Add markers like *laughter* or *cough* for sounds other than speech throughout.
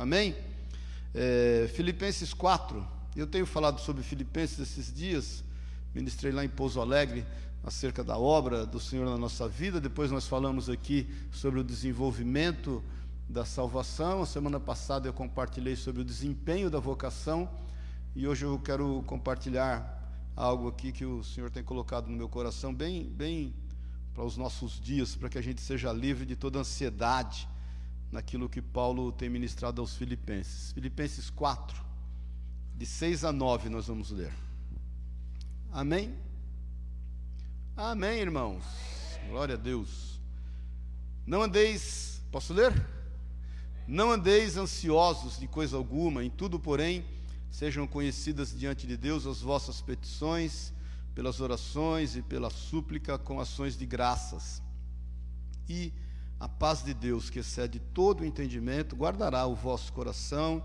Amém? É, Filipenses 4. Eu tenho falado sobre Filipenses esses dias. Ministrei lá em Pouso Alegre acerca da obra do Senhor na nossa vida. Depois nós falamos aqui sobre o desenvolvimento da salvação. A semana passada eu compartilhei sobre o desempenho da vocação. E hoje eu quero compartilhar algo aqui que o Senhor tem colocado no meu coração, bem, bem para os nossos dias, para que a gente seja livre de toda ansiedade naquilo que Paulo tem ministrado aos Filipenses. Filipenses 4, de 6 a 9, nós vamos ler. Amém? Amém, irmãos. Glória a Deus. Não andeis, posso ler? Não andeis ansiosos de coisa alguma, em tudo, porém, sejam conhecidas diante de Deus as vossas petições, pelas orações e pela súplica com ações de graças. E a paz de Deus, que excede todo o entendimento, guardará o vosso coração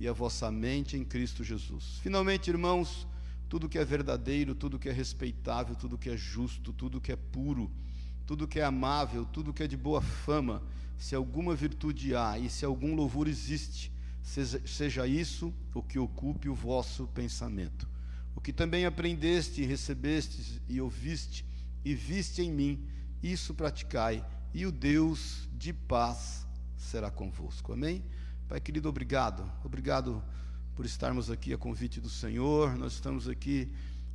e a vossa mente em Cristo Jesus. Finalmente, irmãos, tudo que é verdadeiro, tudo que é respeitável, tudo que é justo, tudo que é puro, tudo que é amável, tudo que é de boa fama, se alguma virtude há e se algum louvor existe, seja, seja isso o que ocupe o vosso pensamento. O que também aprendeste, recebeste e ouviste e viste em mim, isso praticai e o Deus de paz será convosco. Amém? Pai querido, obrigado. Obrigado por estarmos aqui a convite do Senhor. Nós estamos aqui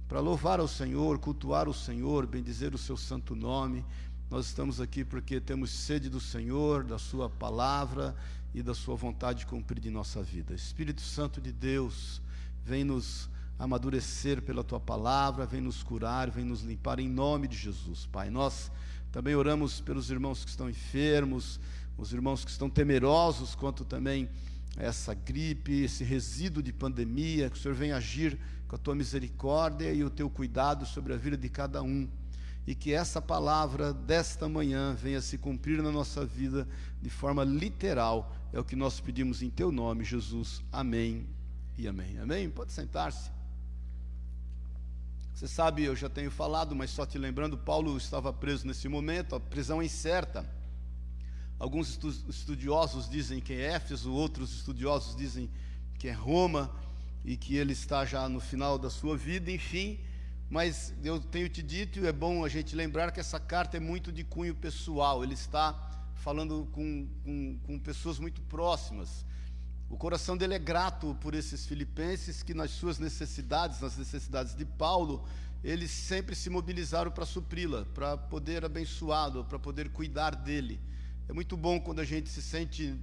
para louvar ao Senhor, cultuar o Senhor, bendizer o seu santo nome. Nós estamos aqui porque temos sede do Senhor, da sua palavra e da sua vontade cumprida em nossa vida. Espírito Santo de Deus, vem nos amadurecer pela tua palavra, vem nos curar, vem nos limpar em nome de Jesus, Pai. Nós também oramos pelos irmãos que estão enfermos, os irmãos que estão temerosos quanto também essa gripe, esse resíduo de pandemia, que o Senhor venha agir com a tua misericórdia e o teu cuidado sobre a vida de cada um. E que essa palavra desta manhã venha se cumprir na nossa vida de forma literal. É o que nós pedimos em teu nome, Jesus. Amém e amém. Amém? Pode sentar-se. Você sabe, eu já tenho falado, mas só te lembrando, Paulo estava preso nesse momento, a prisão é incerta. Alguns estudiosos dizem que é Éfeso, outros estudiosos dizem que é Roma e que ele está já no final da sua vida, enfim. Mas eu tenho te dito, e é bom a gente lembrar que essa carta é muito de cunho pessoal, ele está falando com, com, com pessoas muito próximas. O coração dele é grato por esses filipenses que, nas suas necessidades, nas necessidades de Paulo, eles sempre se mobilizaram para supri-la, para poder abençoá-lo, para poder cuidar dele. É muito bom quando a gente se sente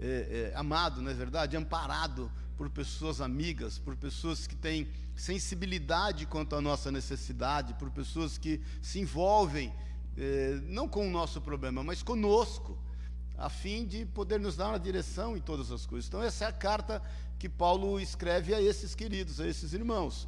é, é, amado, não é verdade? Amparado por pessoas amigas, por pessoas que têm sensibilidade quanto à nossa necessidade, por pessoas que se envolvem, é, não com o nosso problema, mas conosco a fim de poder nos dar uma direção em todas as coisas. Então, essa é a carta que Paulo escreve a esses queridos, a esses irmãos.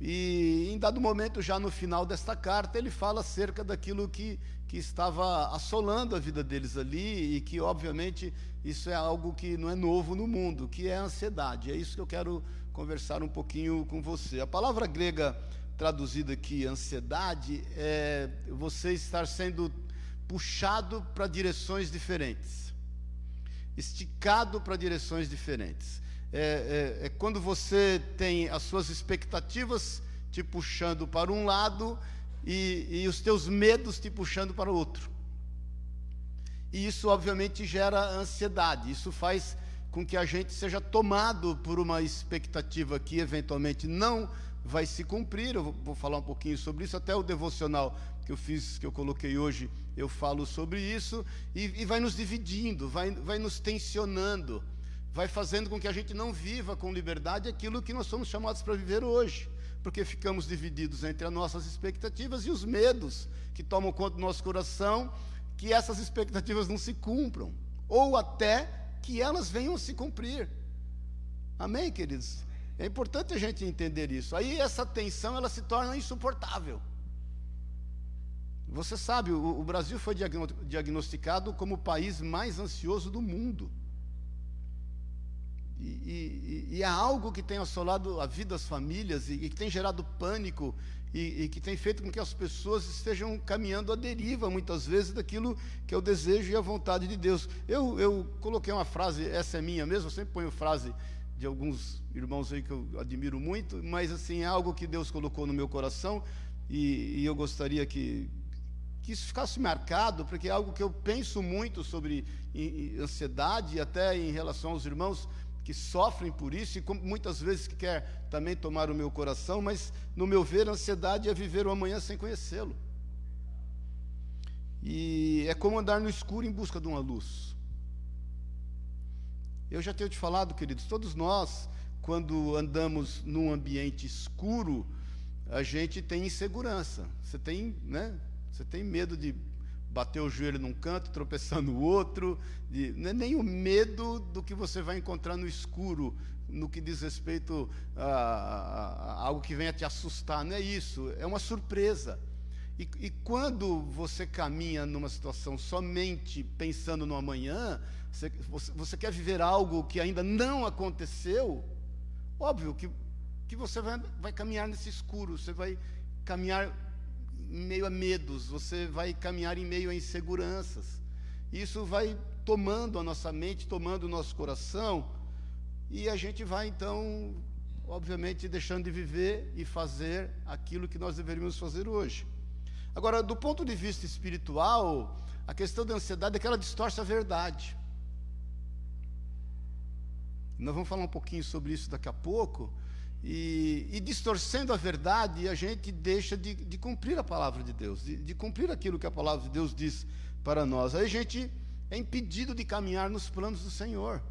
E em dado momento, já no final desta carta, ele fala acerca daquilo que, que estava assolando a vida deles ali, e que, obviamente, isso é algo que não é novo no mundo, que é a ansiedade. É isso que eu quero conversar um pouquinho com você. A palavra grega traduzida aqui, ansiedade, é você estar sendo puxado para direções diferentes, esticado para direções diferentes. É, é, é, quando você tem as suas expectativas te puxando para um lado e, e os teus medos te puxando para o outro. E isso, obviamente, gera ansiedade. Isso faz com que a gente seja tomado por uma expectativa que eventualmente não vai se cumprir. Eu vou falar um pouquinho sobre isso, até o devocional que eu fiz, que eu coloquei hoje, eu falo sobre isso, e, e vai nos dividindo, vai, vai nos tensionando, vai fazendo com que a gente não viva com liberdade aquilo que nós somos chamados para viver hoje, porque ficamos divididos entre as nossas expectativas e os medos que tomam conta do nosso coração, que essas expectativas não se cumpram, ou até que elas venham a se cumprir. Amém, queridos? É importante a gente entender isso. Aí essa tensão ela se torna insuportável. Você sabe, o, o Brasil foi diagnosticado como o país mais ansioso do mundo. E, e, e, é algo que tem assolado a vida das famílias e, e, que tem gerado pânico e, que tem feito com que as pessoas estejam caminhando à deriva, muitas vezes, daquilo que é o desejo e a vontade de Deus. Eu, eu coloquei uma frase, essa é minha mesmo, eu sempre ponho frase de alguns irmãos aí que eu admiro muito, mas assim, é algo que Deus colocou no meu coração e eu gostaria que, que isso ficasse marcado, porque é algo que eu penso muito sobre ansiedade, até em relação aos irmãos que sofrem por isso e muitas vezes que quer também tomar o meu coração, mas no meu ver, a ansiedade é viver o amanhã sem conhecê-lo. E é como andar no escuro em busca de uma luz. Eu já tenho te falado, queridos, todos nós, quando andamos num ambiente escuro, a gente tem insegurança. Você tem, né? Você tem medo de bater o joelho num canto, tropeçar no outro, de, é nem o medo do que você vai encontrar no escuro, no que diz respeito a, a, a algo que venha te assustar, não é isso, é uma surpresa. E, e, quando você caminha numa situação somente pensando no amanhã, você, você, você, quer viver algo que ainda não aconteceu, óbvio que, que você vai, vai caminhar nesse escuro, você vai caminhar meio a medos, você vai caminhar em meio a inseguranças. Isso vai tomando a nossa mente, tomando o nosso coração, e a gente vai então, obviamente, deixando de viver e fazer aquilo que nós deveríamos fazer hoje. Agora, do ponto de vista espiritual, a questão da ansiedade é que ela distorce a verdade. Nós vamos falar um pouquinho sobre isso daqui a pouco, e, e, distorcendo a verdade, a gente deixa de, de cumprir a palavra de Deus, de, de, cumprir aquilo que a palavra de Deus diz para nós. Aí a gente é impedido de caminhar nos planos do Senhor.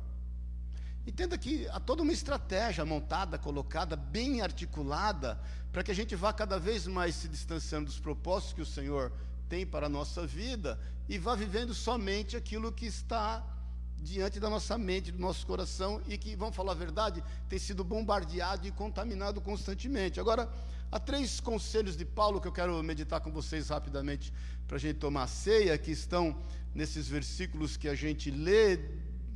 Entenda que há toda uma estratégia montada, colocada, bem articulada, para que a gente vá cada vez mais se distanciando dos propósitos que o Senhor tem para a nossa vida e vá vivendo somente aquilo que está diante da nossa mente, do nosso coração e que, vamos falar a verdade, tem sido bombardeado e contaminado constantemente. Agora, há três conselhos de Paulo que eu quero meditar com vocês rapidamente para a gente tomar a ceia, que estão nesses versículos que a gente lê,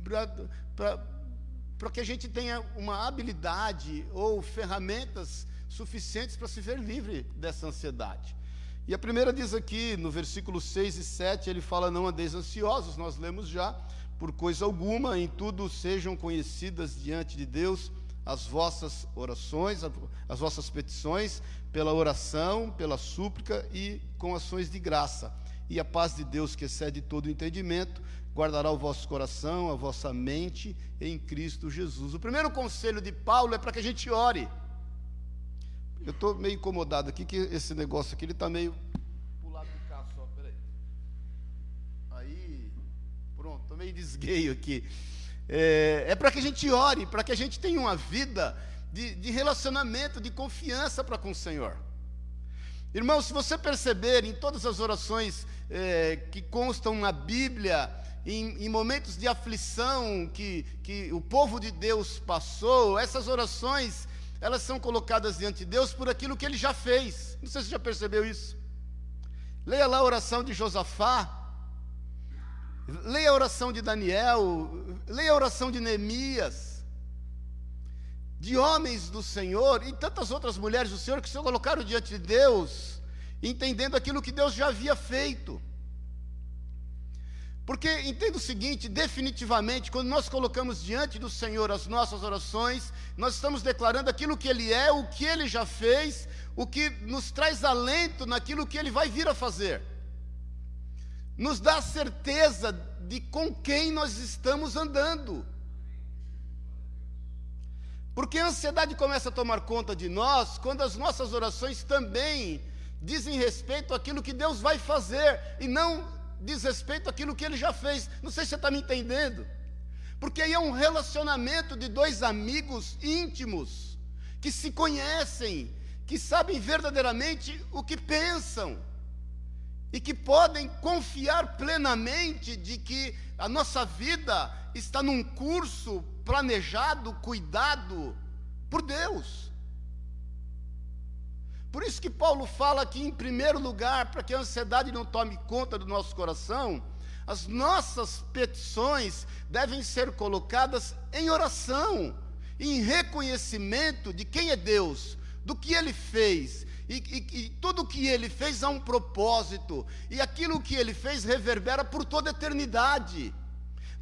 para que a gente tenha uma habilidade ou ferramentas suficientes para se ver livre dessa ansiedade. E a primeira diz aqui, no versículo 6 e 7, ele fala: Não andeis ansiosos, nós lemos já por coisa alguma, em tudo sejam conhecidas diante de Deus as vossas orações, as vossas petições, pela oração, pela súplica e com ações de graça. E a paz de Deus, que excede todo entendimento, guardará o vosso coração, a vossa mente em Cristo Jesus. O primeiro conselho de Paulo é para que a gente ore. Eu estou meio incomodado aqui, que esse negócio aqui está meio meio desgueio aqui. É, é para que a gente ore, para que a gente tenha uma vida de, de relacionamento, de confiança para com o Senhor. Irmão, se você perceber em todas as orações é, que constam na Bíblia, em, em, momentos de aflição que, que o povo de Deus passou, essas orações, elas são colocadas diante de Deus por aquilo que ele já fez. Não sei se você já percebeu isso. Leia lá a oração de Josafá, Leia a oração de Daniel, leia a oração de Neemias, de homens do Senhor e tantas outras mulheres do Senhor que se colocaram diante de Deus, entendendo aquilo que Deus já havia feito. Porque entenda o seguinte, definitivamente, quando nós colocamos diante do Senhor as nossas orações, nós estamos declarando aquilo que Ele é, o que Ele já fez, o que nos traz alento naquilo que Ele vai vir a fazer nos dá certeza de com quem nós estamos andando. Porque a ansiedade começa a tomar conta de nós quando as nossas orações também dizem respeito àquilo que Deus vai fazer e não diz respeito àquilo que Ele já fez. Não sei se você está me entendendo. Porque aí é um relacionamento de dois amigos íntimos que se conhecem, que sabem verdadeiramente o que pensam e que podem confiar plenamente de que a nossa vida está num curso planejado, cuidado por Deus. Por isso que Paulo fala que, em primeiro lugar, para que a ansiedade não tome conta do nosso coração, as nossas petições devem ser colocadas em oração, em reconhecimento de quem é Deus, do que Ele fez E, e, e tudo que ele fez há um propósito. E aquilo que ele fez reverbera por toda a eternidade.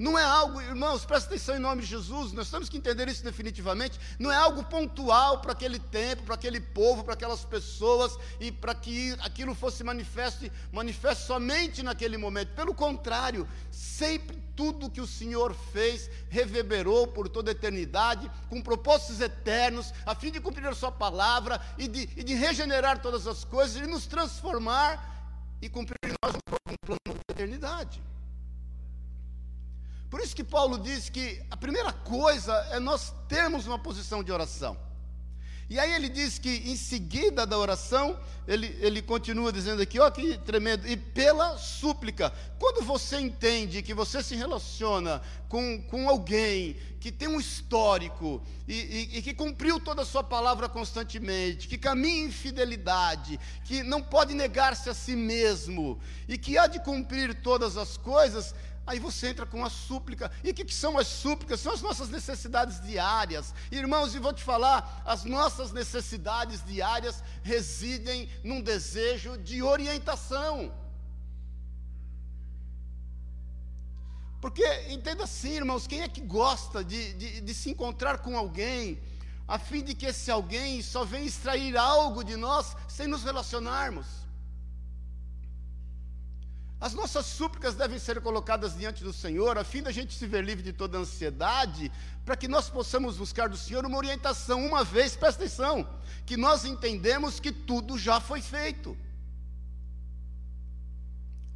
Não é algo, irmãos, presta atenção em nome de Jesus, nós temos que entender isso definitivamente. Não é algo pontual para aquele tempo, para aquele povo, para aquelas pessoas e para que aquilo fosse manifeste, manifeste somente naquele momento. Pelo contrário, sempre tudo que o Senhor fez reverberou por toda a eternidade, com propósitos eternos, a fim de cumprir a Sua palavra e de, e de regenerar todas as coisas e nos transformar e cumprir nós um plano da eternidade. Por isso que Paulo diz que a primeira coisa é nós termos uma posição de oração. E aí ele diz que em seguida da oração, ele, ele continua dizendo aqui, ó que tremendo, e pela súplica. Quando você entende que você se relaciona com, com alguém que tem um histórico e, e, e que cumpriu toda a sua palavra constantemente, que caminha em fidelidade, que não pode negar-se a si mesmo e que há de cumprir todas as coisas, Aí você entra com a súplica. E o que, que, são as súplicas? São as nossas necessidades diárias. Irmãos, e vou te falar: as nossas necessidades diárias residem num desejo de orientação. Porque, entenda assim, irmãos, quem é que gosta de, de, de se encontrar com alguém, a fim de que esse alguém só venha extrair algo de nós sem nos relacionarmos? As nossas súplicas devem ser colocadas diante do Senhor, a fim da gente se ver livre de toda ansiedade, para que nós possamos buscar do Senhor uma orientação, uma vez, presta atenção, que nós entendemos que tudo já foi feito.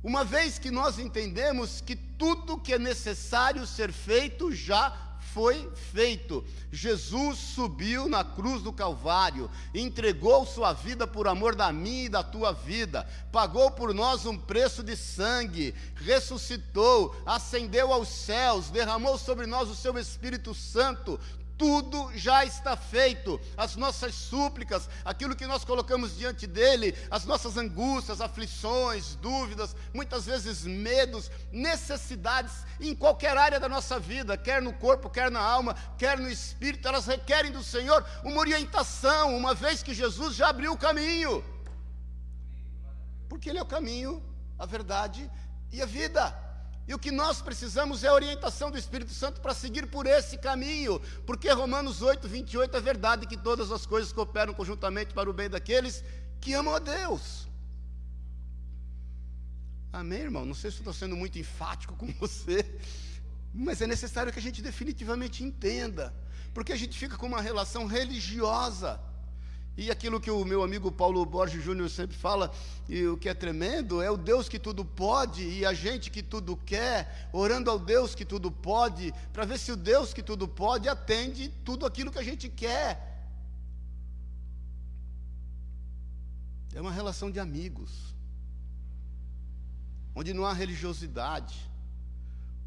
Uma vez que nós entendemos que tudo que é necessário ser feito já foi feito. Jesus subiu na cruz do Calvário, entregou sua vida por amor da minha e da tua vida, pagou por nós um preço de sangue, ressuscitou, ascendeu aos céus, derramou sobre nós o seu Espírito Santo, tudo já está feito. As nossas súplicas, aquilo que nós colocamos diante dele, as nossas angústias, aflições, dúvidas, muitas vezes medos, necessidades em qualquer área da nossa vida, quer no corpo, quer na alma, quer no espírito, elas requerem do Senhor uma orientação, uma vez que Jesus já abriu o caminho. Porque ele é o caminho, a verdade e a vida. E o que nós precisamos é a orientação do Espírito Santo para seguir por esse caminho, porque Romanos 8, 28 é verdade que todas as coisas cooperam conjuntamente para o bem daqueles que amam a Deus. Amém, irmão? Não sei se estou sendo muito enfático com *laughs* você, mas é necessário que a gente definitivamente entenda, porque a gente fica com uma relação religiosa e aquilo que o meu amigo Paulo Borges Júnior sempre fala, e o que é tremendo, é o Deus que tudo pode e a gente que tudo quer, orando ao Deus que tudo pode, para ver se o Deus que tudo pode atende tudo aquilo que a gente quer. É uma relação de amigos, onde não há religiosidade,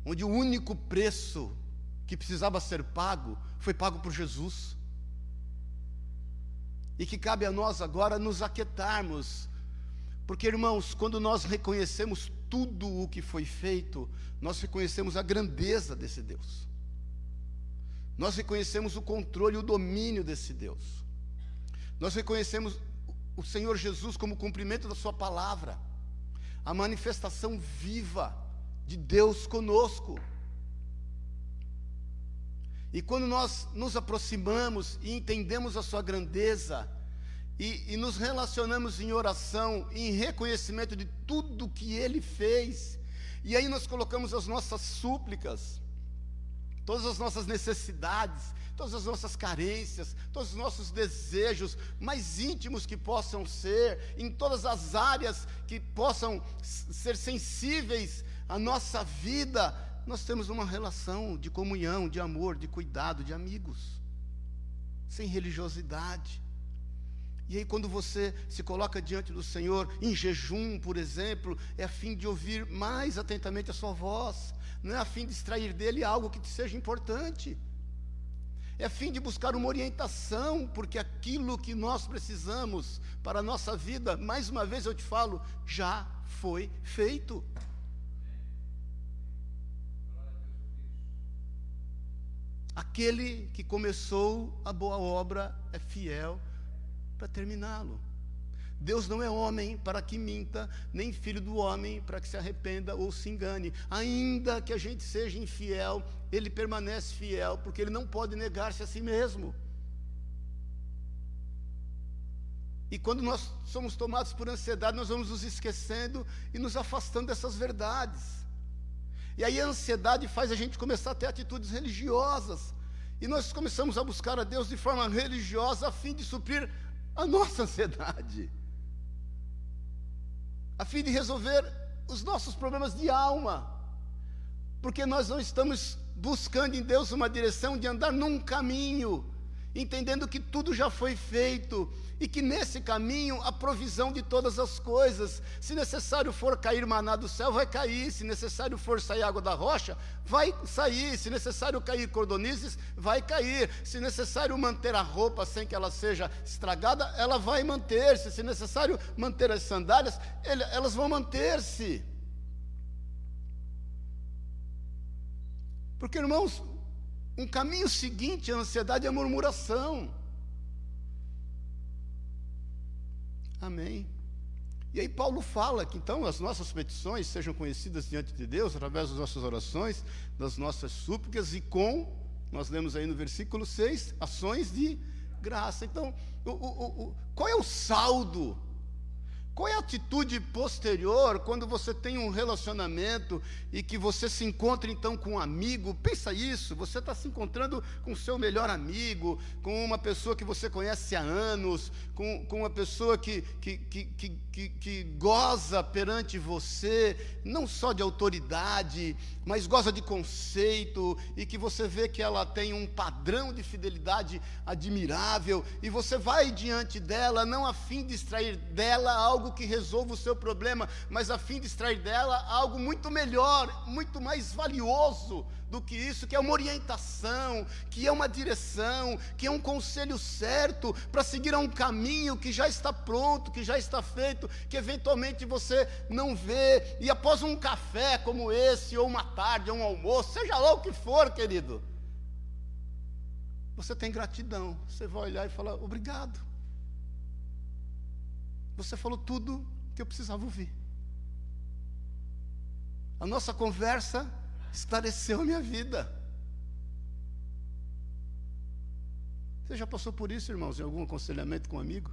onde o único preço que precisava ser pago foi pago por Jesus e que cabe a nós agora nos aquietarmos, porque irmãos, quando nós reconhecemos tudo o que foi feito, nós reconhecemos a grandeza desse Deus, nós reconhecemos o controle e o domínio desse Deus, nós reconhecemos o Senhor Jesus como cumprimento da Sua palavra, a manifestação viva de Deus conosco. E quando nós nos aproximamos e entendemos a sua grandeza, e, e, nos relacionamos em oração, em reconhecimento de tudo que Ele fez, e aí nós colocamos as nossas súplicas, todas as nossas necessidades, todas as nossas carências, todos os nossos desejos mais íntimos que possam ser, em todas as áreas que possam ser sensíveis à nossa vida, nós temos uma relação de comunhão, de amor, de cuidado, de amigos, sem religiosidade. E aí, quando você se coloca diante do Senhor, em jejum, por exemplo, é a fim de ouvir mais atentamente a sua voz, não é a fim de extrair dele algo que te seja importante, é a fim de buscar uma orientação, porque aquilo que nós precisamos para a nossa vida, mais uma vez eu te falo, já foi feito. Aquele que começou a boa obra é fiel para terminá-lo. Deus não é homem para que minta, nem filho do homem para que se arrependa ou se engane. Ainda que a gente seja infiel, ele permanece fiel, porque ele não pode negar-se a si mesmo. E quando nós somos tomados por ansiedade, nós vamos nos esquecendo e nos afastando dessas verdades. E aí a ansiedade faz a gente começar a ter atitudes religiosas. E nós começamos a buscar a Deus de forma religiosa a fim de suprir a nossa *laughs* ansiedade a fim de resolver os nossos problemas de alma, porque nós não estamos buscando em Deus uma direção de andar num caminho, entendendo que tudo já foi feito e que nesse caminho a provisão de todas as coisas, se necessário for cair maná do céu, vai cair, se necessário for sair água da rocha, vai sair, se necessário cair cordonizes, vai cair, se necessário manter a roupa sem que ela seja estragada, ela vai manter-se, se necessário manter as sandálias, elas vão manter-se. Porque, irmãos, um caminho seguinte à ansiedade é murmuração. Amém. E aí Paulo fala que então as nossas petições sejam conhecidas diante de Deus através das nossas orações, das nossas súplicas e com, nós lemos aí no versículo 6, ações de graça. Então, o, o, o, qual é o saldo qual é a atitude posterior quando você tem um relacionamento e que você se encontra então com um amigo? Pensa isso, você está se encontrando com seu melhor amigo, com uma pessoa que você conhece há anos, com, com uma pessoa que, que, que, que, que, que goza perante você, não só de autoridade, mas goza de conceito, e que você vê que ela tem um padrão de fidelidade admirável, e você vai diante dela, não a fim de extrair dela algo que resolva o seu problema, mas a fim de extrair dela algo muito melhor, muito mais valioso do que isso, que é uma orientação, que é uma direção, que é um conselho certo para seguir a um caminho que já está pronto, que já está feito, que eventualmente você não vê, e após um café como esse, ou uma tarde, ou um almoço, seja lá o que for, querido, você tem gratidão, você vai olhar e falar: obrigado. Você falou tudo que eu precisava ouvir. A nossa conversa esclareceu a minha vida. Você já passou por isso, irmãos, em algum aconselhamento com um amigo?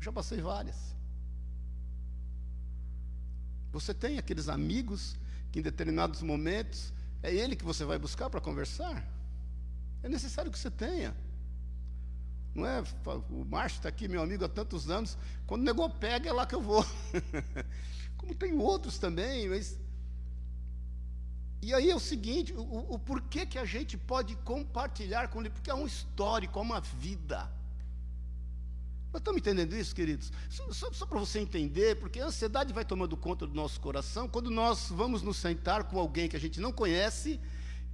Já passei várias. Você tem aqueles amigos que em determinados momentos é ele que você vai buscar para conversar? É necessário que você tenha. Não é? O Márcio está aqui, meu amigo, há tantos anos. Quando o negócio pega, é lá que eu vou. *laughs* Como tem outros também, mas. E aí é o seguinte: o, o porquê que a gente pode compartilhar com ele? Porque é um histórico, é uma vida. Nós estamos entendendo isso, queridos? Só, só, só para você entender, porque a ansiedade vai tomando conta do nosso coração quando nós vamos nos sentar com alguém que a gente não conhece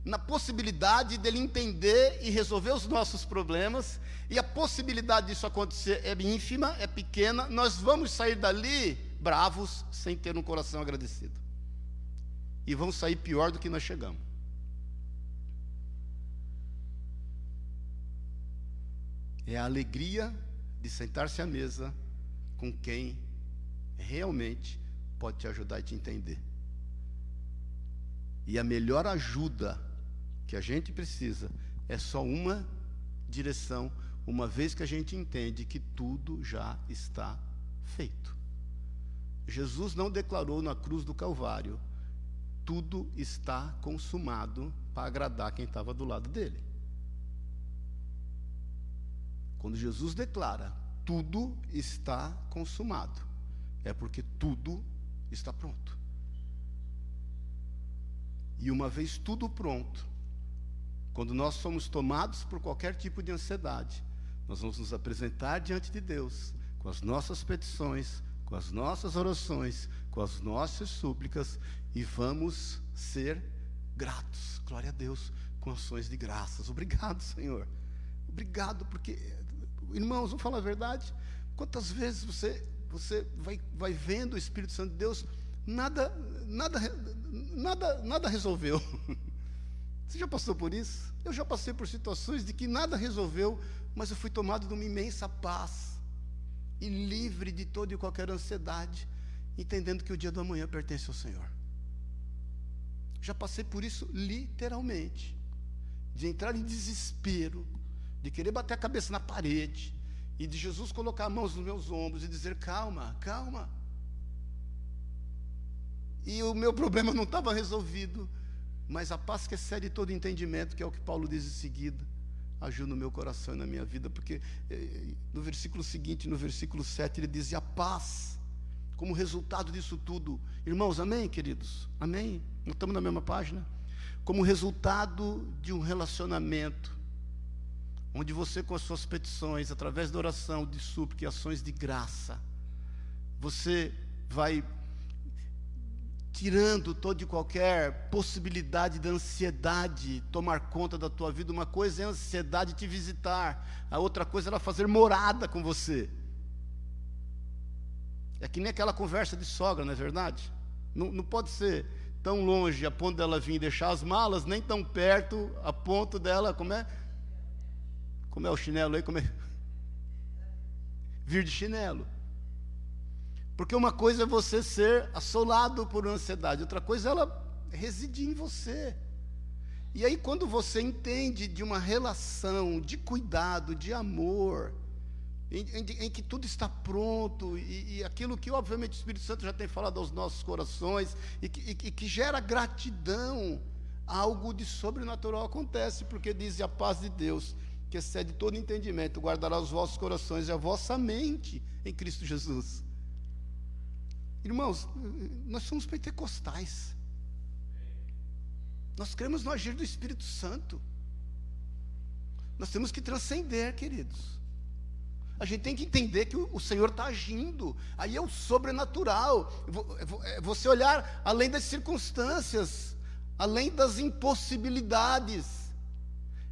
na possibilidade dele entender e resolver os nossos problemas, e a possibilidade disso acontecer é ínfima, é pequena, nós vamos sair dali bravos, sem ter um coração agradecido. E vamos sair pior do que nós chegamos. É a alegria de sentar-se à mesa com quem realmente pode te ajudar e te entender. E a melhor ajuda que a gente precisa é só uma direção, uma vez que a gente entende que tudo já está feito. Jesus não declarou na cruz do Calvário: tudo está consumado para agradar quem estava do lado dele. Quando Jesus declara: tudo está consumado, é porque tudo está pronto. E uma vez tudo pronto, quando nós somos tomados por qualquer tipo de ansiedade, nós vamos nos apresentar diante de Deus com as nossas petições, com as nossas orações, com as nossas súplicas e vamos ser gratos. Glória a Deus, com ações de graças. Obrigado, Senhor. Obrigado, porque, irmãos, vamos falar a verdade. Quantas vezes você, você vai, vai vendo o Espírito Santo de Deus, nada, nada, nada, nada resolveu. *laughs* Você já passou por isso? Eu já passei por situações de que nada resolveu, mas eu fui tomado de uma imensa paz. e livre de toda e qualquer ansiedade, entendendo que o dia do amanhã pertence ao Senhor. Já passei por isso literalmente, de entrar em desespero, de querer bater a cabeça na parede, e de Jesus colocar mãos nos meus ombros e dizer: calma, calma. E o meu problema não estava resolvido, mas a paz que excede todo entendimento, que é o que Paulo diz em seguida, agiu no meu coração e na minha vida, porque eh, no versículo seguinte, no versículo 7, ele diz: e a paz, como resultado disso tudo, irmãos, amém, queridos? Amém? Estamos na mesma página? Como resultado de um relacionamento, onde você, com as suas petições, através da oração, de súplica e ações de graça, você vai tirando toda e qualquer possibilidade da ansiedade tomar conta da tua vida. Uma coisa é a ansiedade te visitar, a outra coisa é ela fazer morada com você. É que nem aquela conversa de sogra, não é verdade? Não, não pode ser tão longe a ponto dela vir deixar as malas, nem tão perto a ponto dela, como é? Como é o chinelo aí? Como é? Vir de chinelo. Porque uma coisa é você ser assolado por ansiedade, outra coisa é ela residir em você. E aí, quando você entende de uma relação de cuidado, de amor, em, em, em que tudo está pronto, e, e, aquilo que, obviamente, o Espírito Santo já tem falado aos nossos corações, e que, e, que gera gratidão, algo de sobrenatural acontece, porque diz a paz de Deus, que excede todo entendimento, guardará os vossos corações e a vossa mente em Cristo Jesus. Irmãos, nós somos pentecostais. Nós cremos no agir do Espírito Santo. Nós temos que transcender, queridos. A gente tem que entender que o Senhor está agindo. Aí é o sobrenatural. É você olhar além das circunstâncias, além das impossibilidades.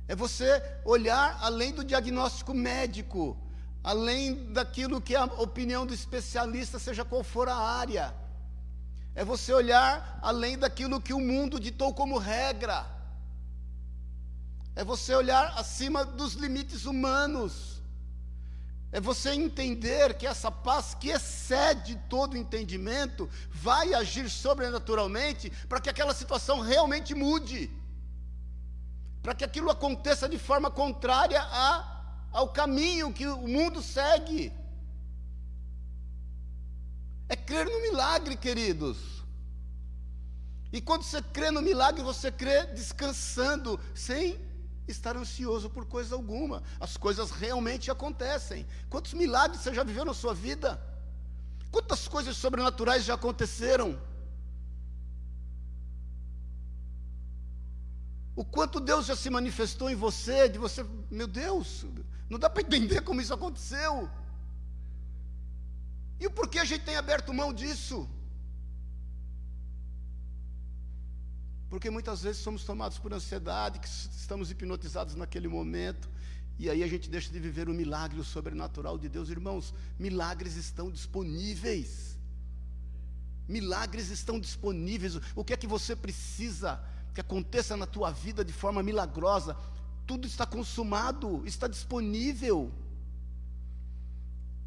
É você olhar além do diagnóstico médico além daquilo que é a opinião do especialista, seja qual for a área. É você olhar além daquilo que o mundo ditou como regra. É você olhar acima dos limites humanos. É você entender que essa paz que excede todo entendimento vai agir sobrenaturalmente para que aquela situação realmente mude. Para que aquilo aconteça de forma contrária a ao caminho que o mundo segue. É crer no milagre, queridos. E quando você crê no milagre, você crê descansando, sem estar ansioso por coisa alguma. As coisas realmente acontecem. Quantos milagres você já viveu na sua vida? Quantas coisas sobrenaturais já aconteceram? O quanto Deus já se manifestou em você, de você, meu Deus, não dá para entender como isso aconteceu. E o porquê a gente tem aberto mão disso? Porque muitas vezes somos tomados por ansiedade, que estamos hipnotizados naquele momento, e aí a gente deixa de viver o milagre, o sobrenatural de Deus. Irmãos, milagres estão disponíveis. Milagres estão disponíveis. O que é que você precisa que aconteça na tua vida de forma milagrosa? tudo está consumado, está disponível.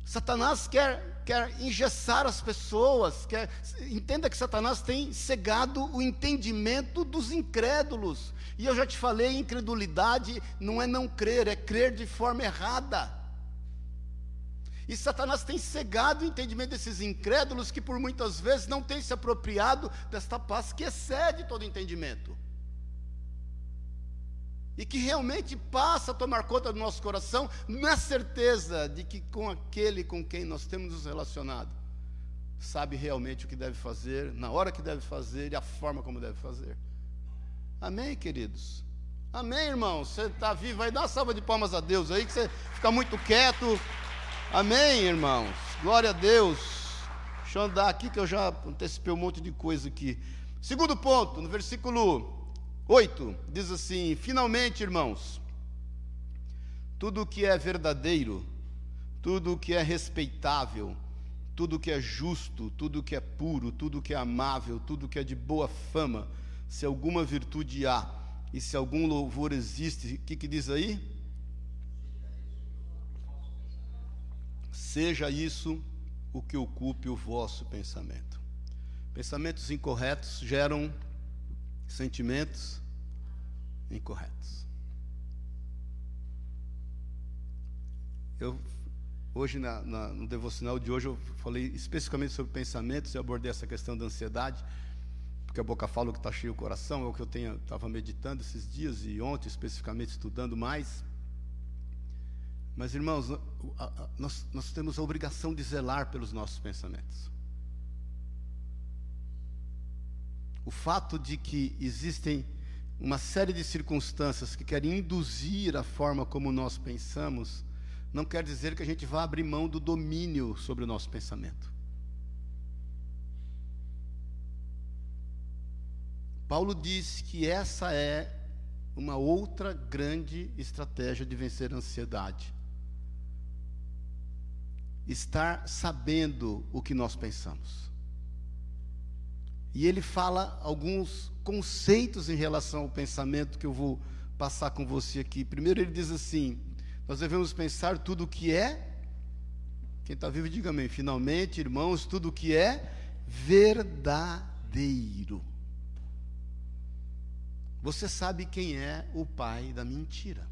Satanás quer, quer engessar as pessoas, quer, entenda que Satanás tem cegado o entendimento dos incrédulos. E eu já te falei, incredulidade não é não crer, é crer de forma errada. E Satanás tem cegado o entendimento desses incrédulos que por muitas vezes não têm se apropriado desta paz que excede todo entendimento e que realmente passa a tomar conta do nosso coração, na certeza de que com aquele com quem nós temos nos relacionado, sabe realmente o que deve fazer, na hora que deve fazer e a forma como deve fazer. Amém, queridos? Amém, irmão? Você está vivo aí, dá uma salva de palmas a Deus aí, que você fica muito quieto. Amém, irmãos? Glória a Deus. Deixa eu andar aqui que eu já antecipei um monte de coisa aqui. Segundo ponto, no versículo 8 diz assim: Finalmente, irmãos, tudo o que é verdadeiro, tudo o que é respeitável, tudo o que é justo, tudo o que é puro, tudo o que é amável, tudo o que é de boa fama, se alguma virtude há e se algum louvor existe, o que, que diz aí? seja isso o que ocupe o vosso pensamento. Pensamentos incorretos geram sentimentos incorretos. Eu hoje na, na, no devocional de hoje eu falei especificamente sobre pensamentos e abordei essa questão da ansiedade, porque a boca fala o que está cheio o coração, é o que eu estava meditando esses dias e ontem especificamente estudando mais. Mas irmãos, nós, nós temos a obrigação de zelar pelos nossos pensamentos. O fato de que existem uma série de circunstâncias que querem induzir a forma como nós pensamos, não quer dizer que a gente vá abrir mão do domínio sobre o nosso pensamento. Paulo diz que essa é uma outra grande estratégia de vencer a ansiedade. Estar sabendo o que nós pensamos. E ele fala alguns conceitos em relação ao pensamento que eu vou passar com você aqui. Primeiro, ele diz assim: nós devemos pensar tudo o que é. Quem está vivo, diga amém. Finalmente, irmãos, tudo o que é verdadeiro. Você sabe quem é o pai da mentira.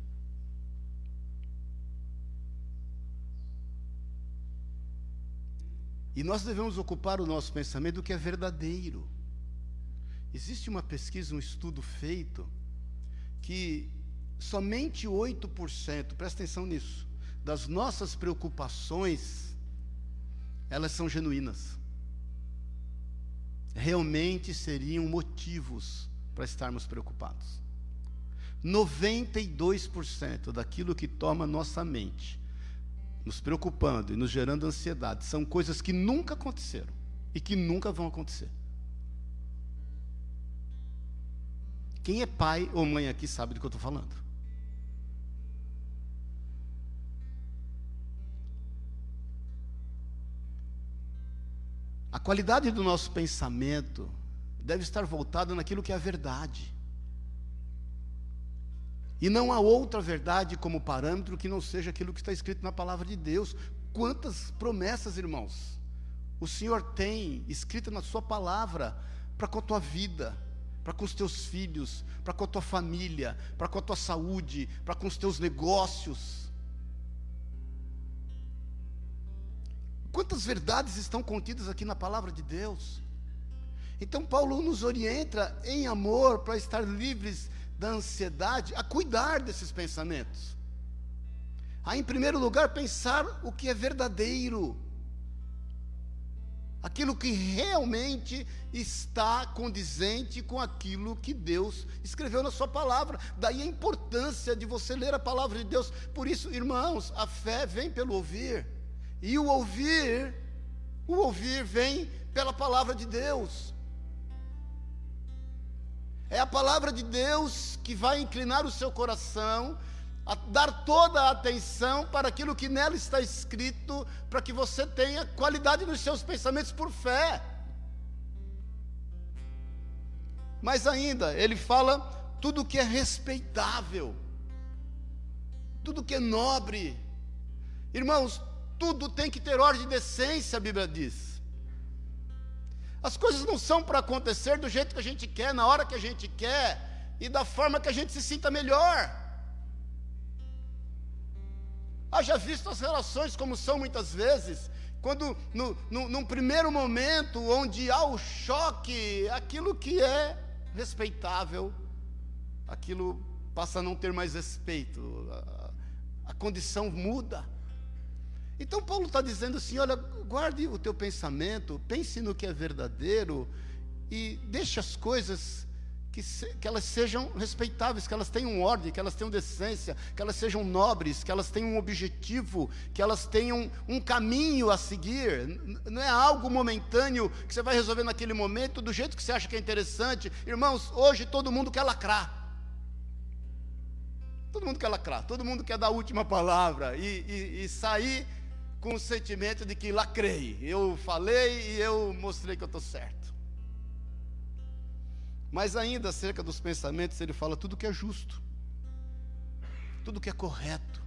E nós devemos ocupar o nosso pensamento do que é verdadeiro. Existe uma pesquisa, um estudo feito, que somente 8%, presta atenção nisso, das nossas preocupações, elas são genuínas. Realmente seriam motivos para estarmos preocupados. 92% daquilo que toma nossa mente, nos preocupando e nos gerando ansiedade, são coisas que nunca aconteceram e que nunca vão acontecer. Quem é pai ou mãe aqui sabe do que eu estou falando. A qualidade do nosso pensamento deve estar voltada naquilo que é a verdade. E não há outra verdade como parâmetro que não seja aquilo que está escrito na palavra de Deus. Quantas promessas, irmãos, o Senhor tem escrita na Sua palavra para com a tua vida para com os teus filhos, para com a tua família, para com a tua saúde, para com os teus negócios. Quantas verdades estão contidas aqui na palavra de Deus? Então, Paulo nos orienta em amor para estar livres da ansiedade, a cuidar desses pensamentos. A, em primeiro lugar, pensar o que é verdadeiro aquilo que realmente está condizente com aquilo que Deus escreveu na Sua palavra. Daí a importância de você ler a palavra de Deus. Por isso, irmãos, a fé vem pelo ouvir, e o ouvir, o ouvir vem pela palavra de Deus. É a palavra de Deus que vai inclinar o seu coração a dar toda a atenção para aquilo que nela está escrito, para que você tenha qualidade nos seus pensamentos por fé. Mas ainda, ele fala tudo que é respeitável, tudo que é nobre. Irmãos, tudo tem que ter ordem de decência, a Bíblia diz. As coisas não são para acontecer do jeito que a gente quer, na hora que a gente quer e da forma que a gente se sinta melhor. Haja visto as relações como são muitas vezes, quando no, no, num primeiro momento onde há o choque, aquilo que é respeitável, aquilo passa a não ter mais respeito, a, a condição muda. Então Paulo está dizendo assim: olha, guarde o teu pensamento, pense no que é verdadeiro e deixe as coisas que, se, que elas sejam respeitáveis, que elas tenham ordem, que elas tenham decência, que elas sejam nobres, que elas tenham um objetivo, que elas tenham um caminho a seguir. Não é algo momentâneo que você vai resolver naquele momento, do jeito que você acha que é interessante. Irmãos, hoje todo mundo quer lacrar. Todo mundo quer lacrar, todo mundo quer dar a última palavra e, e, e sair com o sentimento de que lacrei. Eu falei e eu mostrei que eu estou certo. Mas ainda acerca dos pensamentos, ele fala tudo que é justo, tudo que é correto,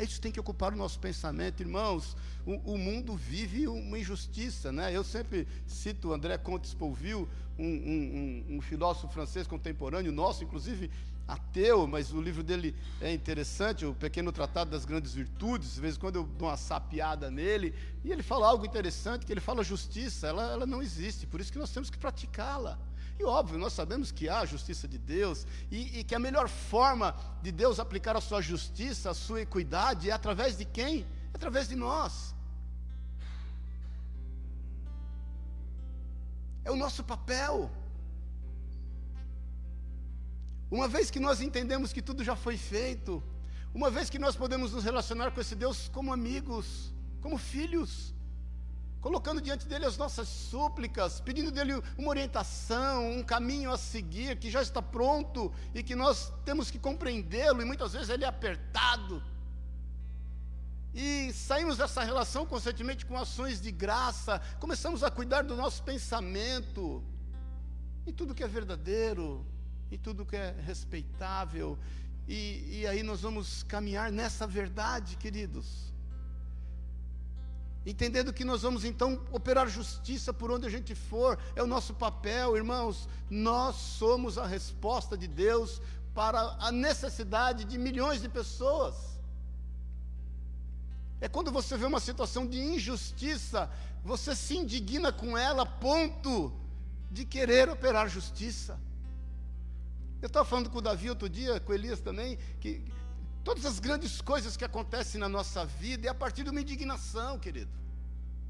É isso tem que ocupar o nosso pensamento, irmãos. O, o mundo vive uma injustiça, né? Eu sempre cito André Comte Sponville, um, um, um, um filósofo francês contemporâneo nosso, inclusive ateu, mas o livro dele é interessante, o Pequeno Tratado das Grandes Virtudes, de vez em quando eu dou uma sapiada nele, e ele fala algo interessante, que ele fala justiça, ela, ela não existe, por isso que nós temos que praticá-la. E óbvio, nós sabemos que há a justiça de Deus e, e, que a melhor forma de Deus aplicar a sua justiça, a sua equidade, é através de quem? É através de nós. É o nosso papel. Uma vez que nós entendemos que tudo já foi feito, uma vez que nós podemos nos relacionar com esse Deus como amigos, como filhos, colocando diante dele as nossas súplicas, pedindo dele uma orientação, um caminho a seguir que já está pronto e que nós temos que compreendê-lo, e muitas vezes ele é apertado. E saímos dessa relação constantemente com ações de graça, começamos a cuidar do nosso pensamento, em tudo que é verdadeiro, em tudo que é respeitável, e, e aí nós vamos caminhar nessa verdade, queridos entendendo que nós vamos então operar justiça por onde a gente for, é o nosso papel, irmãos. Nós somos a resposta de Deus para a necessidade de milhões de pessoas. É quando você vê uma situação de injustiça, você se indigna com ela ponto de querer operar justiça. Eu estava falando com o Davi outro dia, com Elias também, que Todas as grandes coisas que acontecem na nossa vida é a partir de uma indignação, querido.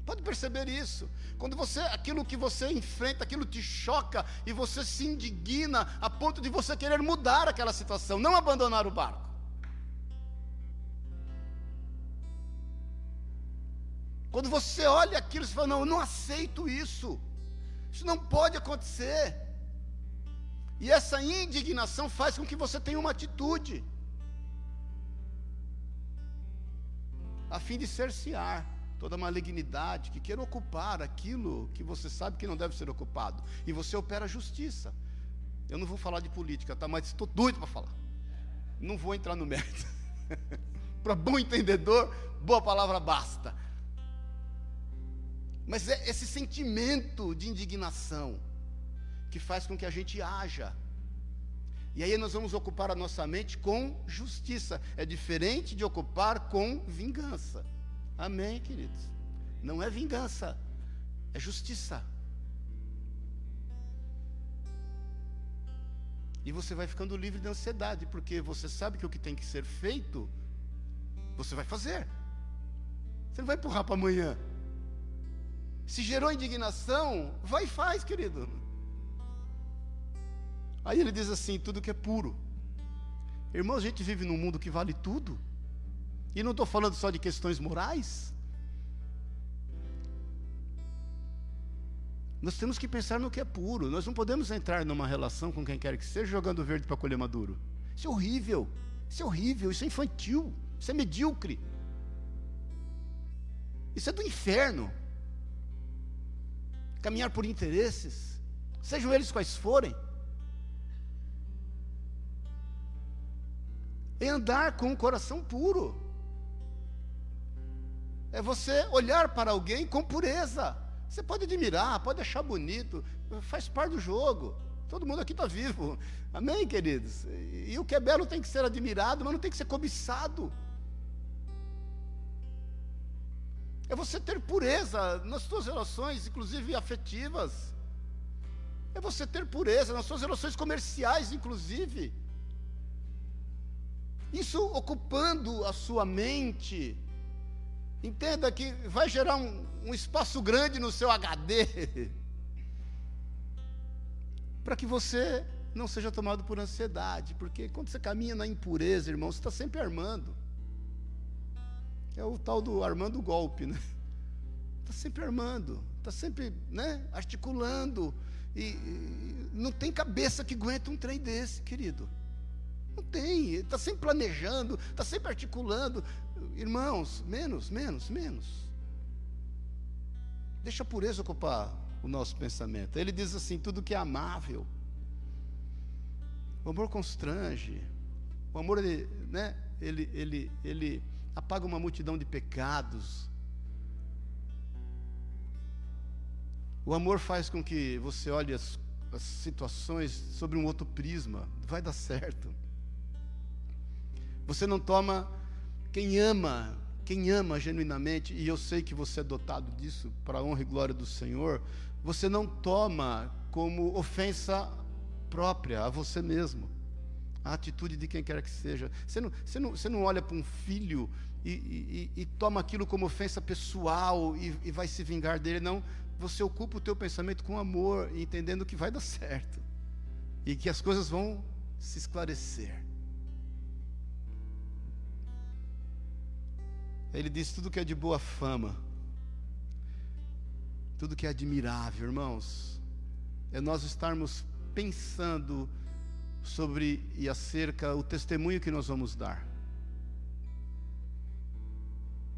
Pode perceber isso. Quando você, aquilo que você enfrenta, aquilo te choca e você se indigna a ponto de você querer mudar aquela situação, não abandonar o barco. Quando você olha aquilo, você fala: Não, eu não aceito isso. Isso não pode acontecer. E essa indignação faz com que você tenha uma atitude. A fim de cercear toda malignidade que queira ocupar aquilo que você sabe que não deve ser ocupado. E você opera justiça. Eu não vou falar de política, tá? Mas estou doido para falar. Não vou entrar no mérito. *laughs* para bom entendedor, boa palavra basta. Mas é esse sentimento de indignação que faz com que a gente haja e aí nós vamos ocupar a nossa mente com justiça. É diferente de ocupar com vingança. Amém, queridos? Não é vingança, é justiça. E você vai ficando livre de ansiedade, porque você sabe que o que tem que ser feito, você vai fazer. Você não vai empurrar para amanhã. Se gerou indignação, vai e faz, querido. Aí ele diz assim: tudo que é puro. Irmãos, a gente vive num mundo que vale tudo. E não estou falando só de questões morais. Nós temos que pensar no que é puro. Nós não podemos entrar numa relação com quem quer que seja jogando verde para colher maduro. Isso é horrível. Isso é horrível. Isso é infantil. Isso é medíocre. Isso é do inferno. Caminhar por interesses, sejam eles quais forem. É andar com o coração puro. É você olhar para alguém com pureza. Você pode admirar, pode achar bonito, faz parte do jogo. Todo mundo aqui está vivo. Amém, queridos? E o que é belo tem que ser admirado, mas não tem que ser cobiçado. É você ter pureza nas suas relações, inclusive afetivas. É você ter pureza nas suas relações comerciais, inclusive. Isso ocupando a sua mente. Entenda que vai gerar um, um espaço grande no seu HD. *laughs* para que você não seja tomado por ansiedade. Porque quando você caminha na impureza, irmão, você está sempre armando. É o tal do armando golpe, né? Está *laughs* sempre armando, está sempre né, articulando. E, e não tem cabeça que aguente um trem desse, querido. Não tem, está sempre planejando, está sempre articulando. Irmãos, menos, menos, menos. Deixa a pureza ocupar o nosso pensamento. Ele diz assim: tudo que é amável. O amor constrange. O amor, ele, né, ele, ele, ele apaga uma multidão de pecados. O amor faz com que você olhe as, as situações sobre um outro prisma. Vai dar certo. Você não toma. Quem ama, quem ama genuinamente, e eu sei que você é dotado disso, para a honra e glória do Senhor, você não toma como ofensa própria a você mesmo. A atitude de quem quer que seja. Você não, você não, você não olha para um filho e, e, e, toma aquilo como ofensa pessoal e, e vai se vingar dele. Não, você ocupa o teu pensamento com amor, entendendo que vai dar certo e que as coisas vão se esclarecer. Ele diz tudo que é de boa fama, tudo que é admirável, irmãos, é nós estarmos pensando sobre e acerca o testemunho que nós vamos dar.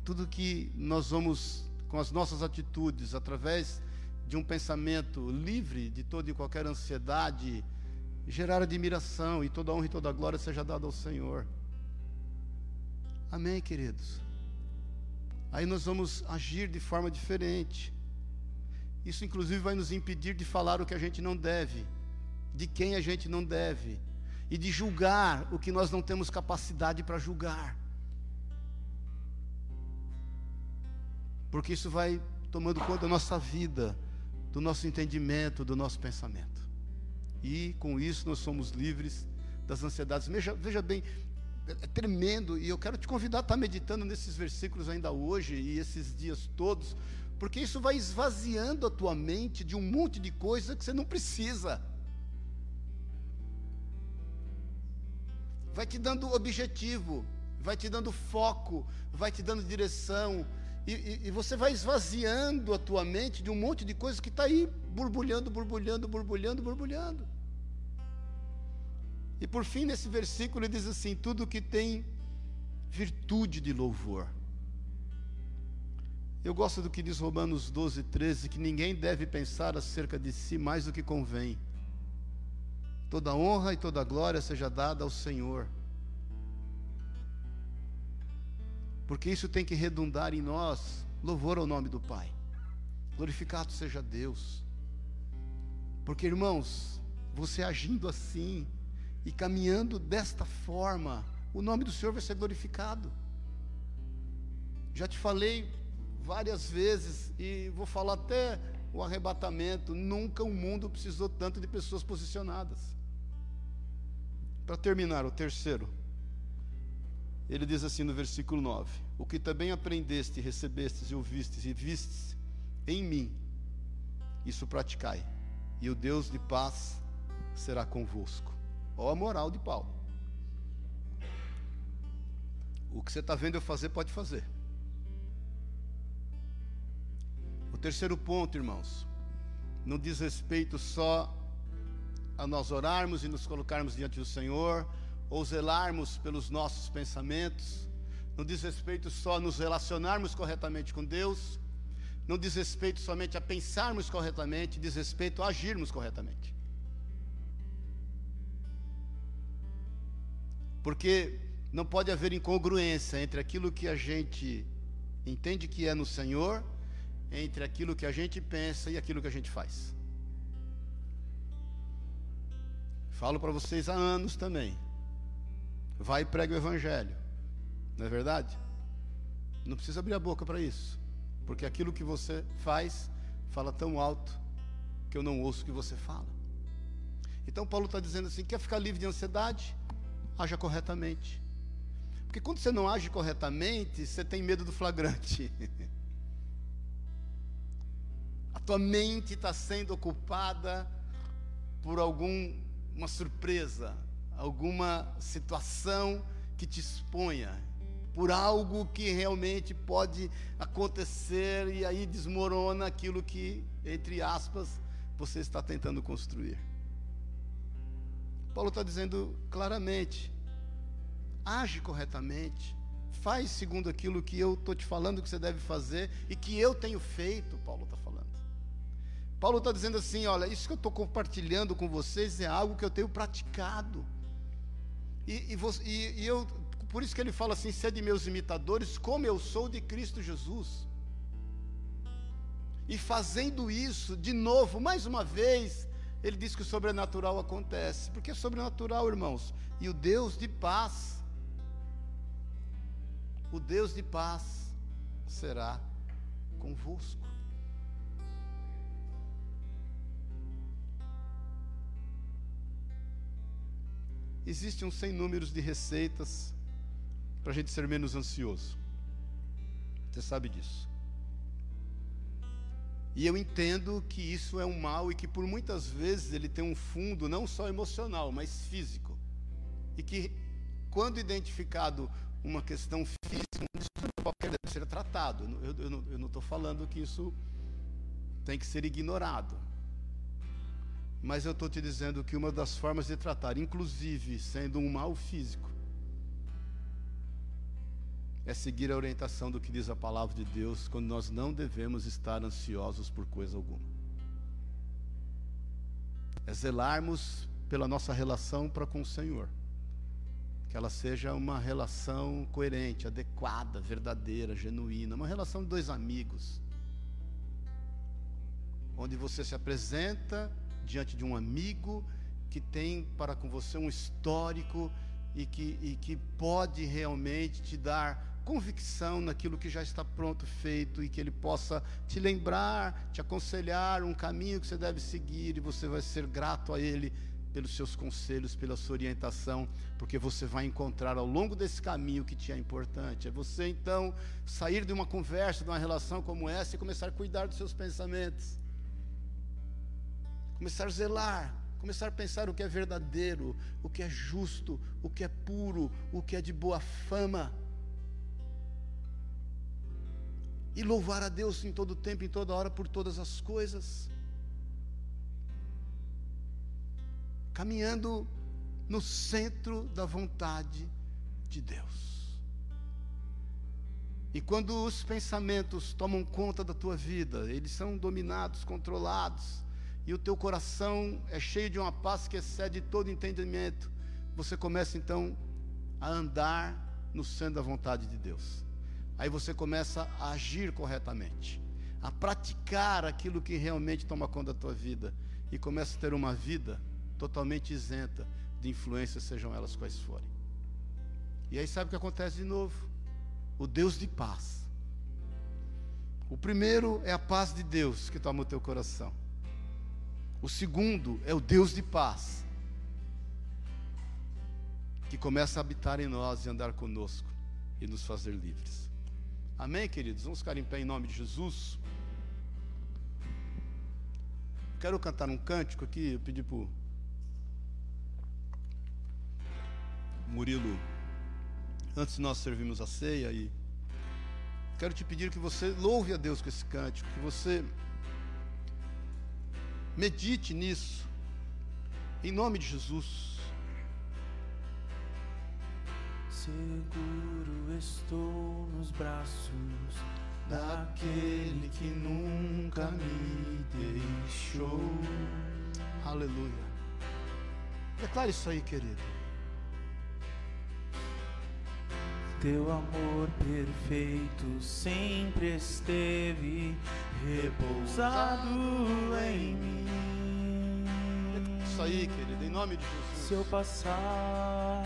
Tudo que nós vamos com as nossas atitudes, através de um pensamento livre de toda e qualquer ansiedade, gerar admiração e toda honra e toda glória seja dada ao Senhor. Amém, queridos? Aí nós vamos agir de forma diferente. Isso, inclusive, vai nos impedir de falar o que a gente não deve, de quem a gente não deve, e de julgar o que nós não temos capacidade para julgar. porque isso vai tomando conta da nossa vida, do nosso entendimento, do nosso pensamento. E com isso nós somos livres das ansiedades. Veja, veja bem, é, tremendo, e eu quero te convidar a estar meditando nesses versículos ainda hoje e esses dias todos, porque isso vai esvaziando a tua mente de um monte de coisa que você não precisa. Vai te dando objetivo, vai te dando foco, vai te dando direção, e, e, e, você vai esvaziando a tua mente de um monte de coisas que está aí borbulhando, borbulhando, borbulhando, borbulhando. E por fim, nesse versículo, ele diz assim: tudo que tem virtude de louvor. Eu gosto do que diz Romanos 12, 13, que ninguém deve pensar acerca de si mais do que convém. Toda honra e toda glória seja dada ao Senhor. porque isso tem que redundar em nós louvor ao nome do Pai. Glorificado seja Deus. Porque, irmãos, você agindo assim e caminhando desta forma, o nome do Senhor vai ser glorificado. Já te falei várias vezes e vou falar até o arrebatamento: nunca o mundo precisou tanto de pessoas posicionadas. Para terminar, o terceiro ele diz assim no versículo 9: O que também aprendeste, recebestes e ouvistes e vistes em mim, isso praticai, e o Deus de paz será convosco. Olha a moral de Paulo. O que você está vendo eu fazer, pode fazer. O terceiro ponto, irmãos, não diz respeito só a nós orarmos e nos colocarmos diante do Senhor, ou zelarmos pelos nossos pensamentos, não diz respeito só a nos relacionarmos corretamente com Deus, não diz respeito somente a pensarmos corretamente, diz respeito a agirmos corretamente. Porque não pode haver incongruência entre aquilo que a gente entende que é no Senhor, entre aquilo que a gente pensa e aquilo que a gente faz. Falo para vocês há anos também. Vai e prega o Evangelho. Não é verdade? Não precisa abrir a boca para isso. Porque aquilo que você faz, fala tão alto que eu não ouço o que você fala. Então Paulo está dizendo assim: quer ficar livre de ansiedade? Haja corretamente. Porque quando você não age corretamente, você tem medo do flagrante. *laughs* A tua mente está sendo ocupada por alguma surpresa, alguma situação que te exponha por algo que realmente pode acontecer e aí desmorona aquilo que, entre aspas, você está tentando construir. Paulo está dizendo claramente: age corretamente, faz segundo aquilo que eu estou te falando que você deve fazer e que eu tenho feito, Paulo está falando. Paulo está dizendo assim: olha, isso que eu estou compartilhando com vocês é algo que eu tenho praticado. E, e, e, e eu por isso que ele fala assim: sede meus imitadores, como eu sou de Cristo Jesus. E fazendo isso, de novo, mais uma vez, ele diz que o sobrenatural acontece. Porque é sobrenatural, irmãos. E o Deus de paz, o Deus de paz será convosco. Existem um sem números de receitas para a gente ser menos ansioso. Você sabe disso. E eu entendo que isso é um mal e que por muitas vezes ele tem um fundo não só emocional, mas físico. E que quando identificado uma questão física, qualquer deve ser tratado. Eu não estou falando que isso tem que ser ignorado. Mas eu estou te dizendo que uma das formas de tratar, inclusive sendo um mal físico, é seguir a orientação do que diz a palavra de Deus, quando nós não devemos estar ansiosos por coisa alguma. É zelarmos pela nossa relação para com o Senhor. Que ela seja uma relação coerente, adequada, verdadeira, genuína, uma relação de dois amigos. Onde você se apresenta diante de um amigo que tem para com você um histórico e que, e que pode realmente te dar convicção naquilo que já está pronto, feito, e que Ele possa te lembrar, te aconselhar um caminho que você deve seguir, e você vai ser grato a Ele pelos seus conselhos, pela sua orientação, porque você vai encontrar ao longo desse caminho que te é importante. É você então sair de uma conversa, de uma relação como essa e começar a cuidar dos seus pensamentos, começar a zelar, começar a pensar o que é verdadeiro, o que é justo, o que é puro, o que é de boa fama e louvar a Deus em todo tempo, em toda hora, por todas as coisas. Caminhando no centro da vontade de Deus. E quando os pensamentos tomam conta da tua vida, eles são dominados, controlados, e o teu coração é cheio de uma paz que excede todo entendimento, você começa então a andar no centro da vontade de Deus. Aí você começa a agir corretamente, a praticar aquilo que realmente toma conta da tua vida e começa a ter uma vida totalmente isenta de influências, sejam elas quais forem. E aí sabe o que acontece de novo? O Deus de paz. O primeiro é a paz de Deus que toma o teu coração. O segundo é o Deus de paz que começa a habitar em nós e andar conosco e nos fazer livres. Amém, queridos? Vamos ficar em pé em nome de Jesus. Quero cantar um cântico aqui, eu pedi para Murilo, antes de nós servirmos a ceia, e quero te pedir que você louve a Deus com esse cântico, que você medite nisso, em nome de Jesus. Seguro estou nos braços daquele que nunca me deixou. Aleluia. Declare isso aí, querido. Teu amor perfeito sempre esteve repousado em mim. Isso aí, querido, em nome de Jesus. Se eu passar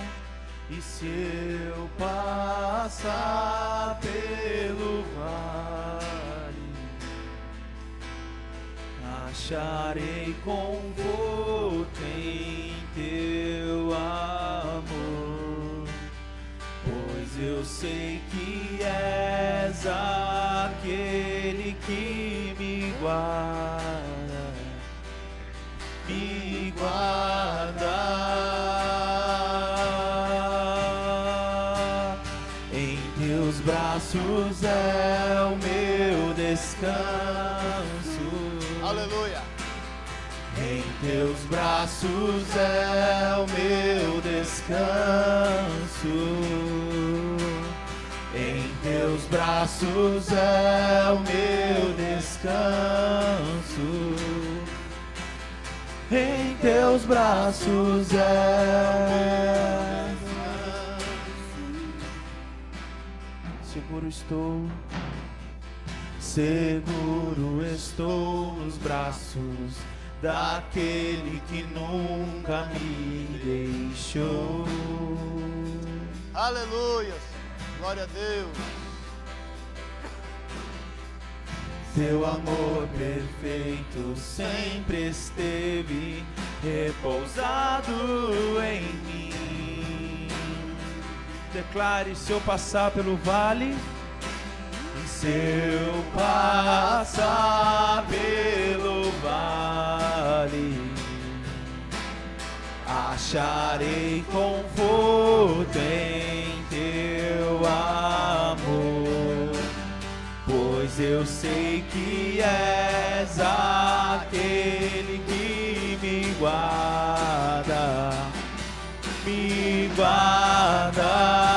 e se eu passar pelo vale, acharei conforto em teu amor, pois eu sei que és aquele que me guarda, braços é o meu descanso. Aleluia. Em teus braços é o meu descanso. Em teus braços é o meu descanso. Em teus braços é seguro estou, seguro estou nos braços daquele que nunca me deixou. Aleluia. Glória a Deus. Teu amor perfeito sempre esteve repousado em mim. Declare se eu passar pelo vale, se eu passar pelo vale, acharei conforto em teu amor, pois eu sei que és aquele que me guarda, me guardas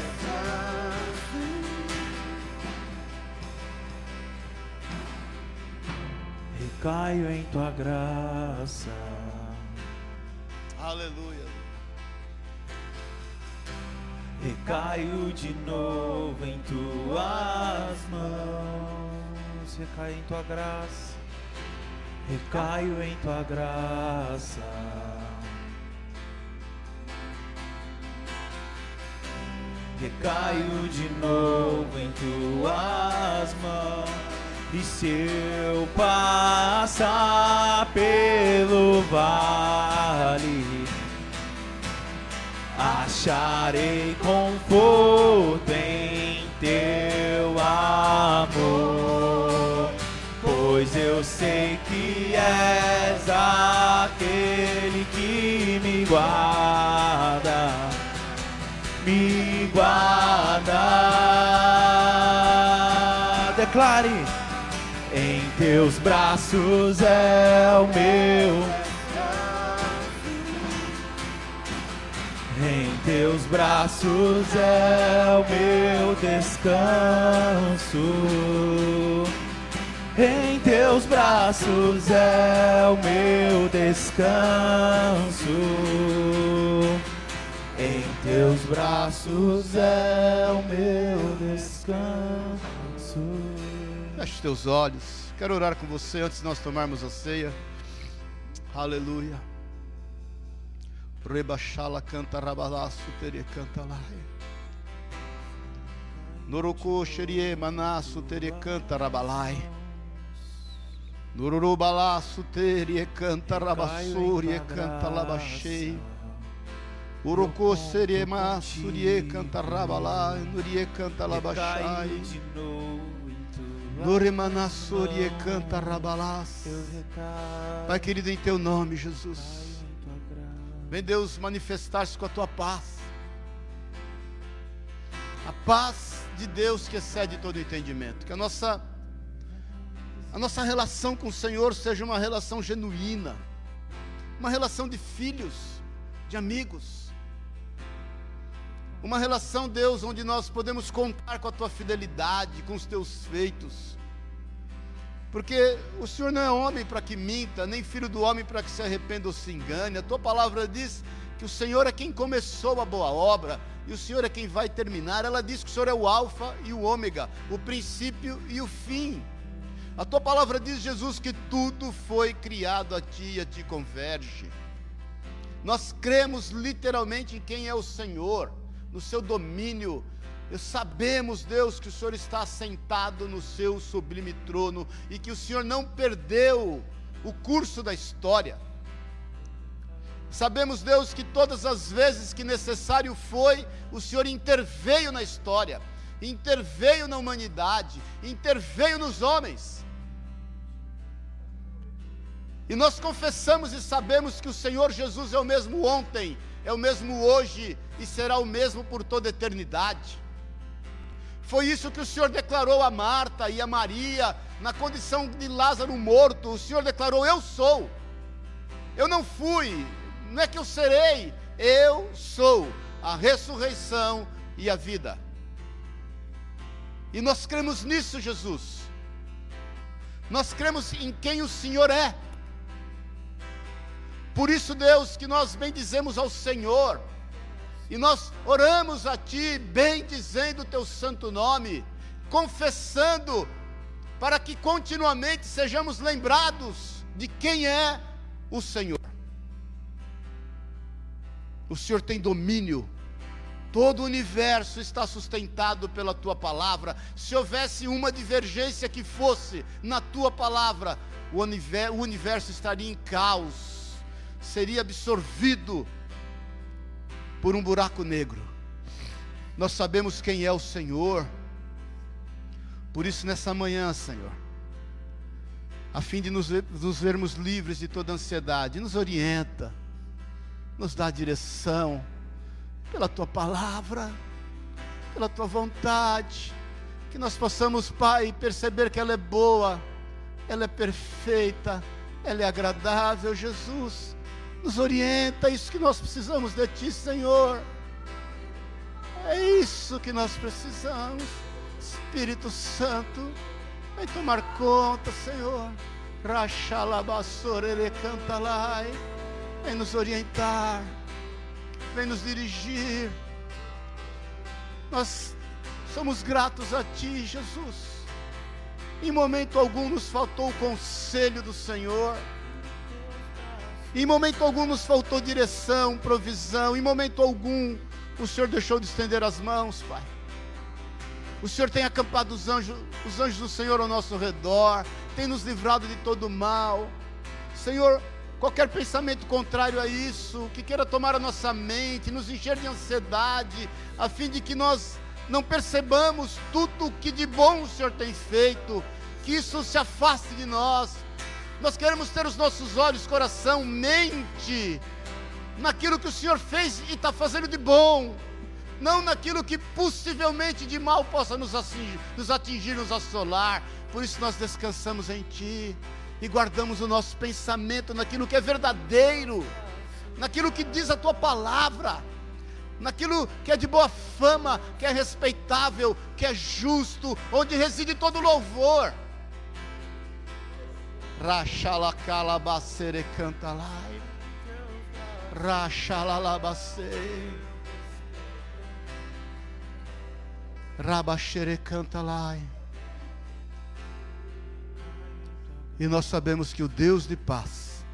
Recaio em tua graça. Aleluia. Recaio de novo em tuas mãos. Recaio em tua graça. Recaio em tua graça. Recaio de novo em tuas mãos. E se eu passar pelo vale, acharei conforto em teu amor, pois eu sei que és aquele que me guarda, teus braços é o meu. Em teus braços é o meu descanso. Em teus braços é o meu descanso. Em teus braços é o meu descanso. Feche teus olhos. Quero orar com você antes de nós tomarmos a ceia. Aleluia. Rebachala canta rabalaço teria canta lá. Noruku xerie manaço teria canta rabalai. Nururu balaço teria canta rabassúria canta labachei. Uruku serie maçurie canta rabalai. Nurie canta labachai. Tua Nurimanassúria canta rabalás. Pai querido, em teu nome, Jesus. Vem Deus manifestar-se com a tua paz. A paz de Deus que excede todo entendimento. Que a nossa a nossa relação com o Senhor seja uma relação genuína. Uma relação de filhos, de amigos. Uma relação, Deus, onde nós podemos contar com a tua fidelidade, com os teus feitos. Porque o Senhor não é homem para que minta, nem filho do homem para que se arrependa ou se engane. A tua palavra diz que o Senhor é quem começou a boa obra e o Senhor é quem vai terminar. Ela diz que o Senhor é o Alfa e o Ômega, o princípio e o fim. A tua palavra diz, Jesus, que tudo foi criado a ti e a ti converge. Nós cremos literalmente em quem é o Senhor, no seu domínio. Sabemos, Deus, que o Senhor está assentado no seu sublime trono e que o Senhor não perdeu o curso da história. Sabemos, Deus, que todas as vezes que necessário foi, o Senhor interveio na história, interveio na humanidade, interveio nos homens. E nós confessamos e sabemos que o Senhor Jesus é o mesmo ontem, é o mesmo hoje e será o mesmo por toda a eternidade. Foi isso que o Senhor declarou a Marta e a Maria, na condição de Lázaro morto. O Senhor declarou: Eu sou. Eu não fui, não é que eu serei, eu sou a ressurreição e a vida. E nós cremos nisso, Jesus. Nós cremos em quem o Senhor é. Por isso, Deus, que nós bendizemos ao Senhor, e nós oramos a Ti, bendizendo o Teu santo nome, confessando, para que continuamente sejamos lembrados de quem é o Senhor. O Senhor tem domínio, todo o universo está sustentado pela Tua palavra. Se houvesse uma divergência que fosse na Tua palavra, o universo, o universo estaria em caos, seria absorvido por um buraco negro. Nós sabemos quem é o Senhor. Por isso, nessa manhã, Senhor, a fim de nos, nos vermos livres de toda ansiedade, nos orienta, nos dá direção, pela tua palavra, pela tua vontade, que nós possamos, Pai, perceber que ela é boa, ela é perfeita, ela é agradável, Jesus nos orienta, é isso que nós precisamos de Ti, Senhor. É isso que nós precisamos. Espírito Santo, vem tomar conta, Senhor. Rachalabassorere cantalai. Vem nos orientar. Vem nos dirigir. Nós somos gratos a Ti, Jesus. Em momento algum nos faltou o conselho do Senhor. Em momento algum nos faltou direção, provisão. Em momento algum o Senhor deixou de estender as mãos, Pai. O Senhor tem acampado os anjos, os anjos do Senhor ao nosso redor, tem nos livrado de todo mal. Senhor, qualquer pensamento contrário a isso, que queira tomar a nossa mente, nos encher de ansiedade, a fim de que nós não percebamos tudo o que de bom o Senhor tem feito, que isso se afaste de nós nós queremos ter os nossos olhos, coração, mente, naquilo que o Senhor fez e está fazendo de bom, não naquilo que possivelmente de mal possa nos atingir, nos atingir, nos assolar. Por isso nós descansamos em Ti e guardamos o nosso pensamento naquilo que é verdadeiro, naquilo que diz a Tua palavra, naquilo que é de boa fama, que é respeitável, que é justo, onde reside todo louvor. Rachalacalabacere cantalai. Rachalalabacei. Rabachere cantalai. E nós sabemos que o Deus de paz,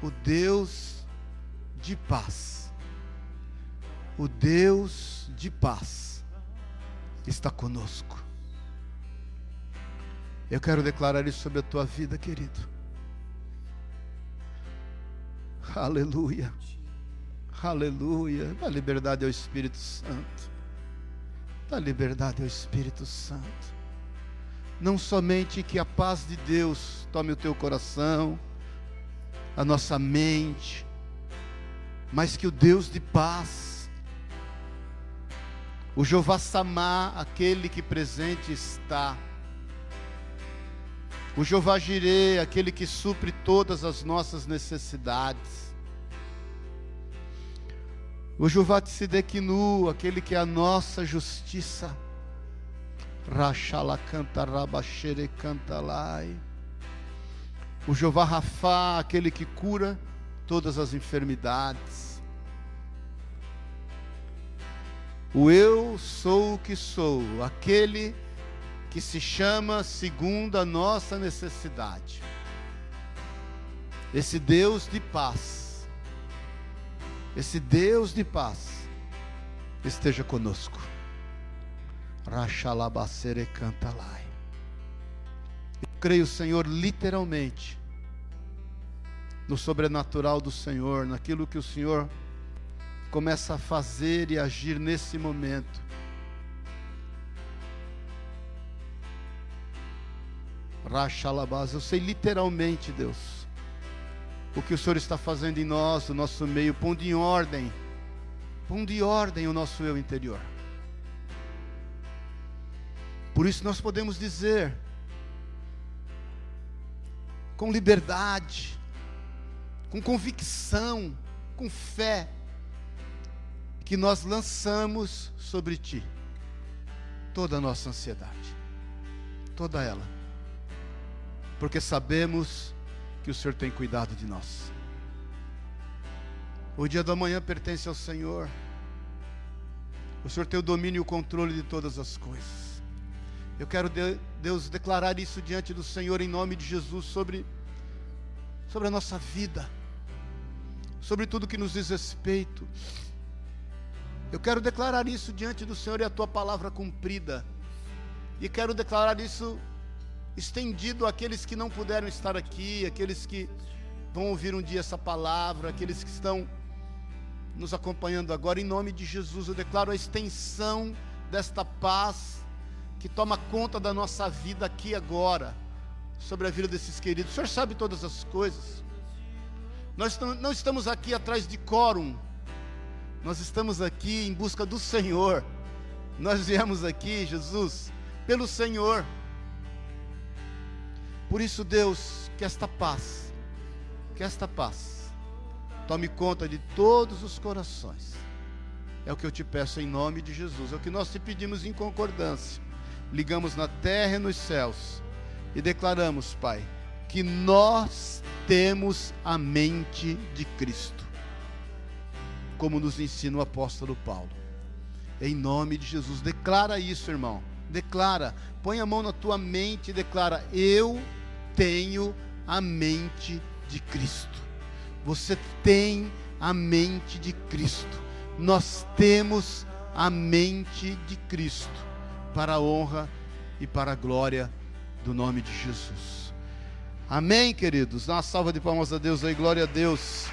o Deus de paz, o Deus de paz está conosco. Eu quero declarar isso sobre a tua vida, querido. Aleluia. Aleluia. Dá liberdade ao Espírito Santo. Dá liberdade ao Espírito Santo. Não somente que a paz de Deus tome o teu coração, a nossa mente, mas que o Deus de paz, o Jeová Samá, aquele que presente está, o Jeová Jireh, aquele que supre todas as nossas necessidades. O Jeová Tsidequinu, aquele que é a nossa justiça. Rachala canta rabachere canta lai. O Jeová Rafá, aquele que cura todas as enfermidades. O eu sou o que sou, aquele que que se chama segundo a nossa necessidade. Esse Deus de paz, esse Deus de paz, esteja conosco. Rachalabacere cantalai. Eu creio, Senhor, literalmente, no sobrenatural do Senhor, naquilo que o Senhor começa a fazer e agir nesse momento Rachalabás. Eu sei literalmente, Deus, o que o Senhor está fazendo em nós, no nosso meio, pondo em ordem, pondo em ordem o nosso eu interior. Por isso nós podemos dizer, com liberdade, com convicção, com fé, que nós lançamos sobre ti toda a nossa ansiedade, toda ela, porque sabemos que o Senhor tem cuidado de nós. O dia da manhã pertence ao Senhor. O Senhor tem o domínio e o controle de todas as coisas. Eu quero, Deus, declarar isso diante do Senhor em nome de Jesus sobre, sobre a nossa vida, sobre tudo que nos diz respeito. Eu quero declarar isso diante do Senhor e a tua palavra cumprida. E quero declarar isso estendido àqueles que não puderam estar aqui, aqueles que vão ouvir um dia essa palavra, aqueles que estão nos acompanhando agora, em nome de Jesus, eu declaro a extensão desta paz que toma conta da nossa vida aqui agora, sobre a vida desses queridos. O Senhor sabe todas as coisas. Nós não estamos aqui atrás de quórum, nós estamos aqui em busca do Senhor. Nós viemos aqui, Jesus, pelo Senhor. Por isso, Deus, que esta paz, que esta paz, Tome conta de todos os corações. É o que eu te peço em nome de Jesus. É o que nós te pedimos em concordância. Ligamos na terra e nos céus e declaramos, Pai, que nós temos a mente de Cristo, como nos ensina o apóstolo Paulo. Em nome de Jesus, declara isso, irmão. Declara, põe a mão na tua mente e declara: Eu tenho a mente de Cristo. Você tem a mente de Cristo. Nós temos a mente de Cristo para a honra e para a glória do nome de Jesus. Amém, queridos? Dá uma salva de palmas a Deus aí, glória a Deus.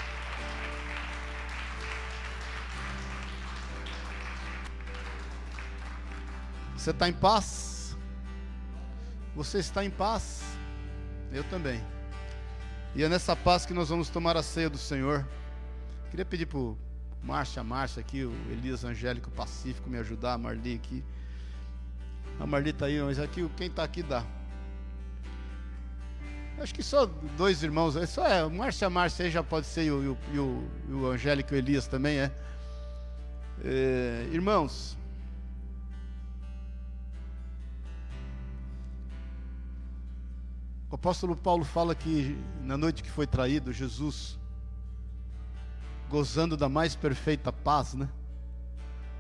Você está em paz? Você está em paz? Eu também. E é nessa paz que nós vamos tomar a ceia do Senhor. Queria pedir para o Márcia, Márcia aqui, o Elias Angélico Pacífico me ajudar, a Marli aqui. A Marli está aí, mas aqui quem está aqui dá. Acho que só dois irmãos, só é, o Márcia, Márcia aí já pode ser, e o, e o, e o Angélico Elias também é. é irmãos, O apóstolo Paulo fala que na noite que foi traído, Jesus, gozando da mais perfeita paz, né?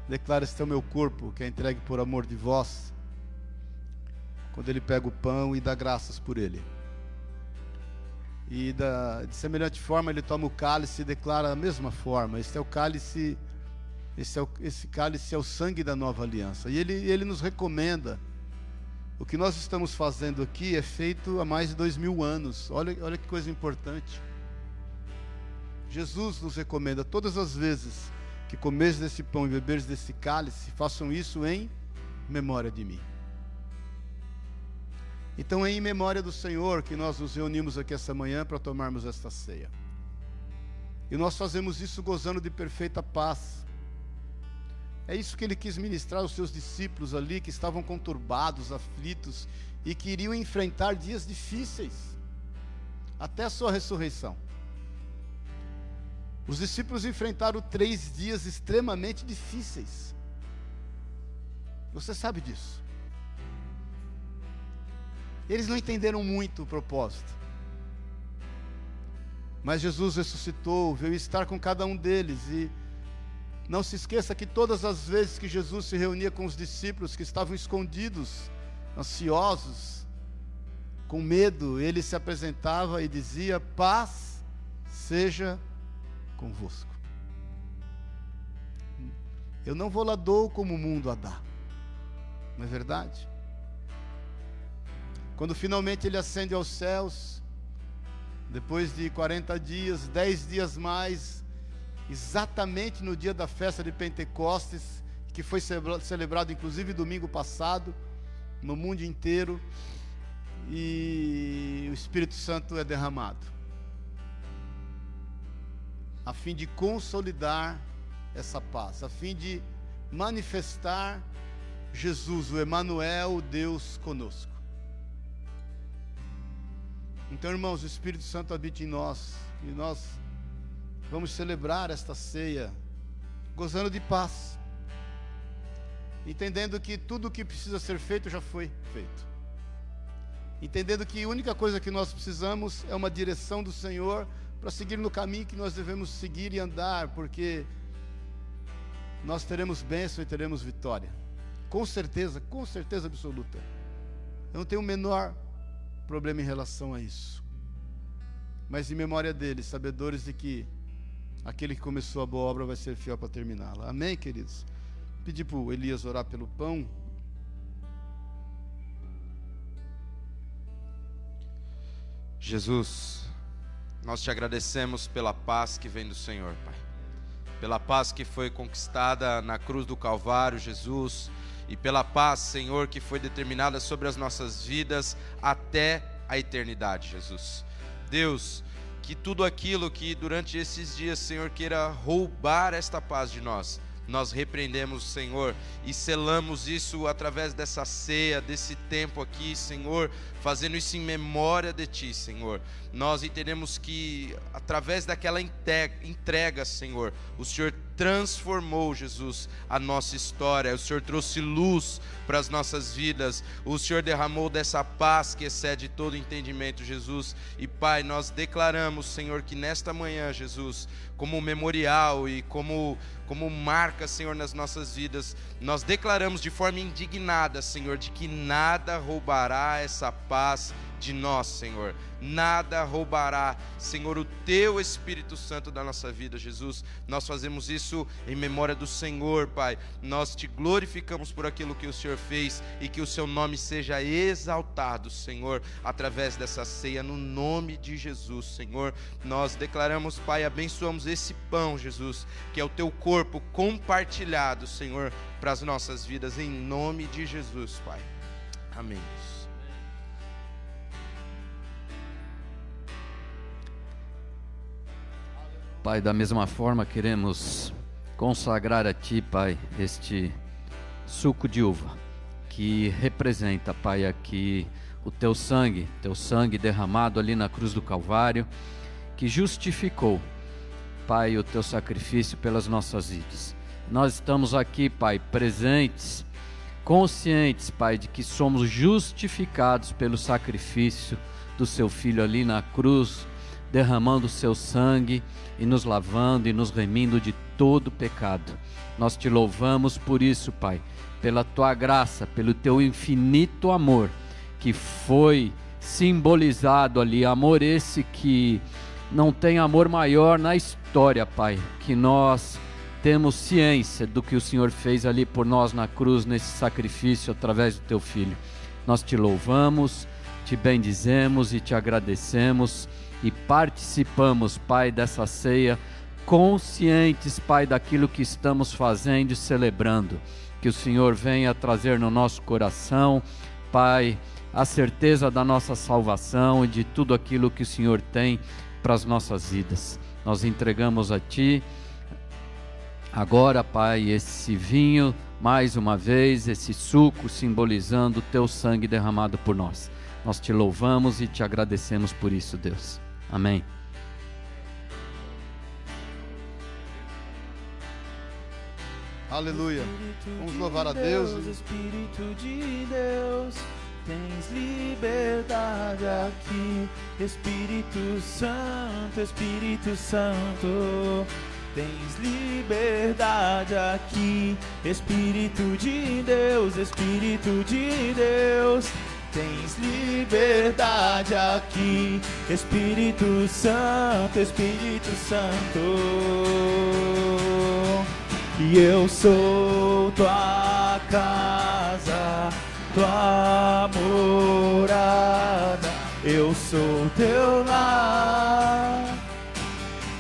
Declara: Este é o meu corpo, que é entregue por amor de vós. Quando ele pega o pão e dá graças por ele. E da, de semelhante forma, ele toma o cálice e declara a mesma forma: Este é o cálice, esse, é o, esse cálice é o sangue da nova aliança. E ele, ele nos recomenda o que nós estamos fazendo aqui é feito há mais de dois mil anos. Olha, olha que coisa importante. Jesus nos recomenda todas as vezes que comeres desse pão e beberes desse cálice, façam isso em memória de mim. Então é em memória do Senhor que nós nos reunimos aqui essa manhã para tomarmos esta ceia. E nós fazemos isso gozando de perfeita paz é isso que ele quis ministrar aos seus discípulos ali, que estavam conturbados, aflitos e queriam enfrentar dias difíceis, até a sua ressurreição. Os discípulos enfrentaram três dias extremamente difíceis. Você sabe disso. Eles não entenderam muito o propósito. Mas Jesus ressuscitou, veio estar com cada um deles e não se esqueça que todas as vezes que Jesus se reunia com os discípulos que estavam escondidos, ansiosos, com medo, ele se apresentava e dizia: Paz seja convosco. Eu não vou lá dou como o mundo a dá, não é verdade? Quando finalmente ele ascende aos céus, depois de 40 dias, 10 dias mais, exatamente no dia da festa de Pentecostes, que foi celebrado inclusive domingo passado, no mundo inteiro, e o Espírito Santo é derramado, a fim de consolidar essa paz, a fim de manifestar Jesus, o Emanuel, Deus conosco. Então, irmãos, o Espírito Santo habita em nós e nós vamos celebrar esta ceia gozando de paz, entendendo que tudo o que precisa ser feito já foi feito, entendendo que a única coisa que nós precisamos é uma direção do Senhor para seguir no caminho que nós devemos seguir e andar, porque nós teremos bênção e teremos vitória. Com certeza, com certeza absoluta. Eu não tenho o menor problema em relação a isso. Mas em memória deles, sabedores de que aquele que começou a boa obra vai ser fiel para terminá-la. Amém, queridos? Pedi para o Elias orar pelo pão. Jesus, nós te agradecemos pela paz que vem do Senhor, Pai. Pela paz que foi conquistada na cruz do Calvário, Jesus e pela paz, Senhor, que foi determinada sobre as nossas vidas até a eternidade, Jesus. Deus, que tudo aquilo que durante esses dias, Senhor, queira roubar esta paz de nós, nós repreendemos, Senhor, e selamos isso através dessa ceia, desse tempo aqui, Senhor, fazendo isso em memória de Ti, Senhor. Nós entendemos que através daquela entrega, Senhor, o Senhor transformou, Jesus, a nossa história. O Senhor trouxe luz para as nossas vidas. O Senhor derramou dessa paz que excede todo entendimento, Jesus. E Pai, nós declaramos, Senhor, que nesta manhã, Jesus, como memorial e como como marca, Senhor, nas nossas vidas, nós declaramos de forma indignada, Senhor, de que nada roubará essa paz de nós, Senhor. Nada roubará, Senhor, o teu Espírito Santo da nossa vida, Jesus. Nós fazemos isso em memória do Senhor, Pai. Nós te glorificamos por aquilo que o Senhor fez e que o seu nome seja exaltado, Senhor, através dessa ceia, no nome de Jesus, Senhor. Nós declaramos, Pai, abençoamos esse pão, Jesus, que é o teu corpo compartilhado, Senhor, para as nossas vidas, em nome de Jesus, Pai. Amém. Pai, da mesma forma queremos consagrar a Ti, Pai, este suco de uva que representa, Pai, aqui o Teu sangue, Teu sangue derramado ali na cruz do Calvário, que justificou, Pai, o Teu sacrifício pelas nossas vidas. Nós estamos aqui, Pai, presentes, conscientes, Pai, de que somos justificados pelo sacrifício do Seu Filho ali na cruz derramando o seu sangue e nos lavando e nos remindo de todo pecado. Nós te louvamos por isso, Pai, pela tua graça, pelo teu infinito amor que foi simbolizado ali, amor esse que não tem amor maior na história, Pai, que nós temos ciência do que o Senhor fez ali por nós na cruz, nesse sacrifício através do teu filho. Nós te louvamos, te bendizemos e te agradecemos e participamos, Pai, dessa ceia, conscientes, Pai, daquilo que estamos fazendo e celebrando. Que o Senhor venha trazer no nosso coração, Pai, a certeza da nossa salvação e de tudo aquilo que o Senhor tem para as nossas vidas. Nós entregamos a Ti agora, Pai, esse vinho, mais uma vez, esse suco simbolizando o Teu sangue derramado por nós. Nós te louvamos e te agradecemos por isso, Deus. Amém. Aleluia. Vamos louvar a Deus. Espírito de Deus, tens liberdade aqui. Espírito Santo, Espírito Santo. Tens liberdade aqui, Espírito de Deus, Espírito de Deus. Tens liberdade aqui, Espírito Santo, Espírito Santo. E eu sou tua casa, tua morada. Eu sou teu lar.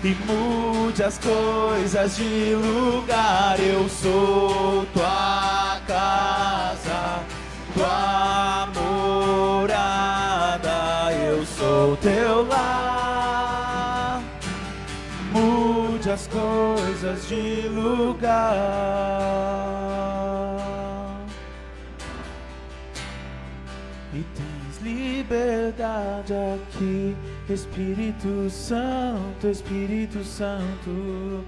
E mude as coisas de lugar. Eu sou tua casa, sou teu lar. Mude as coisas de lugar. E tens liberdade aqui, Espírito Santo, Espírito Santo.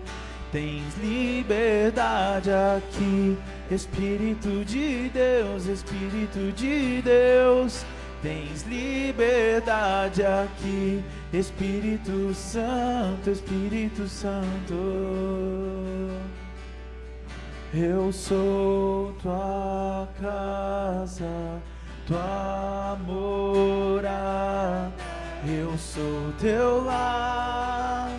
Tens liberdade aqui, Espírito de Deus, Espírito de Deus. Tens liberdade aqui, Espírito Santo, Espírito Santo. Eu sou tua casa, tua morada. Eu sou teu lar.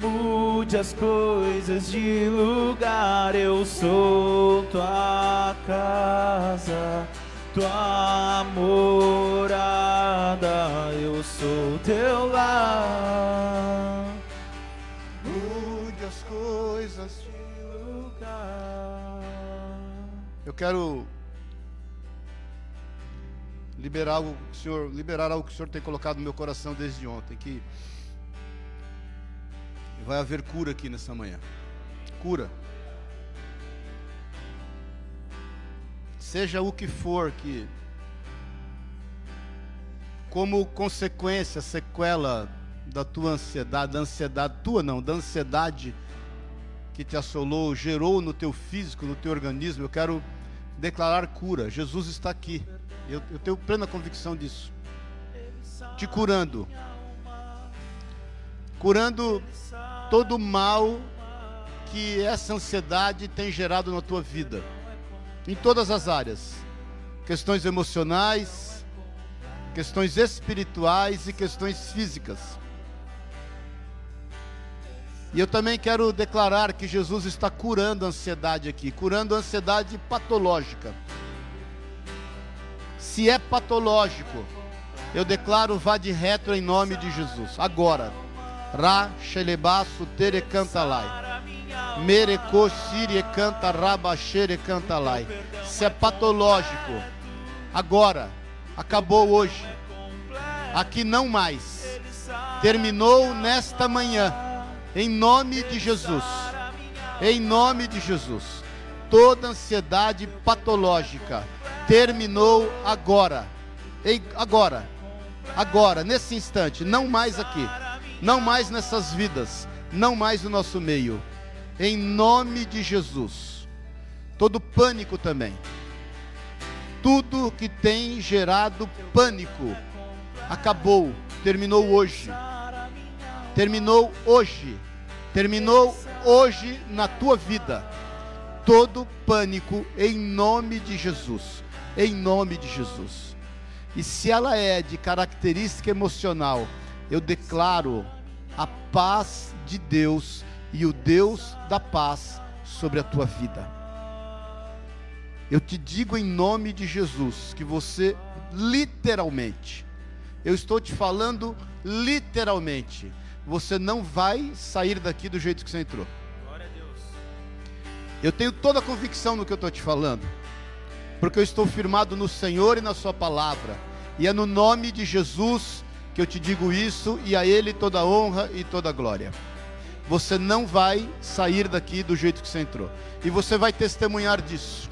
Mude as coisas de lugar. Eu sou tua casa, tua morada. Eu sou teu lar. Mude as coisas De lugar. Eu quero liberar algo o Senhor, liberar algo que o Senhor tem colocado no meu coração desde ontem, que vai haver cura aqui nessa manhã. Cura. Seja o que for que como consequência, sequela da tua ansiedade, da ansiedade tua não, da ansiedade que te assolou, gerou no teu físico, no teu organismo, eu quero declarar cura. Jesus está aqui. Eu, eu tenho plena convicção disso. Te curando. Curando todo o mal que essa ansiedade tem gerado na tua vida. Em todas as áreas. Questões emocionais, questões espirituais e questões físicas. E eu também quero declarar que Jesus está curando a ansiedade aqui, curando a ansiedade patológica. Se é patológico, eu declaro vá de retro em nome de Jesus. Agora. Ra shelebasu tere cantalai. Mereco sirie canta rabachere cantalai. Se é patológico, agora, acabou hoje. Aqui não mais. Terminou nesta manhã. Em nome de Jesus. Em nome de Jesus. Toda ansiedade patológica terminou agora. Agora. Agora, nesse instante, não mais aqui. Não mais nessas vidas, não mais no nosso meio. Em nome de Jesus. Todo pânico também. Tudo que tem gerado pânico acabou, terminou hoje. Terminou hoje. Terminou hoje na tua vida. Todo pânico em nome de Jesus. Em nome de Jesus. E se ela é de característica emocional, eu declaro a paz de Deus e o Deus da paz sobre a tua vida. Eu te digo em nome de Jesus que você literalmente, eu estou te falando literalmente, você não vai sair daqui do jeito que você entrou. Eu tenho toda a convicção no que eu estou te falando, porque eu estou firmado no Senhor e na Sua palavra, e é no nome de Jesus que eu te digo isso, e a Ele toda a honra e toda a glória. Você não vai sair daqui do jeito que você entrou, e você vai testemunhar disso,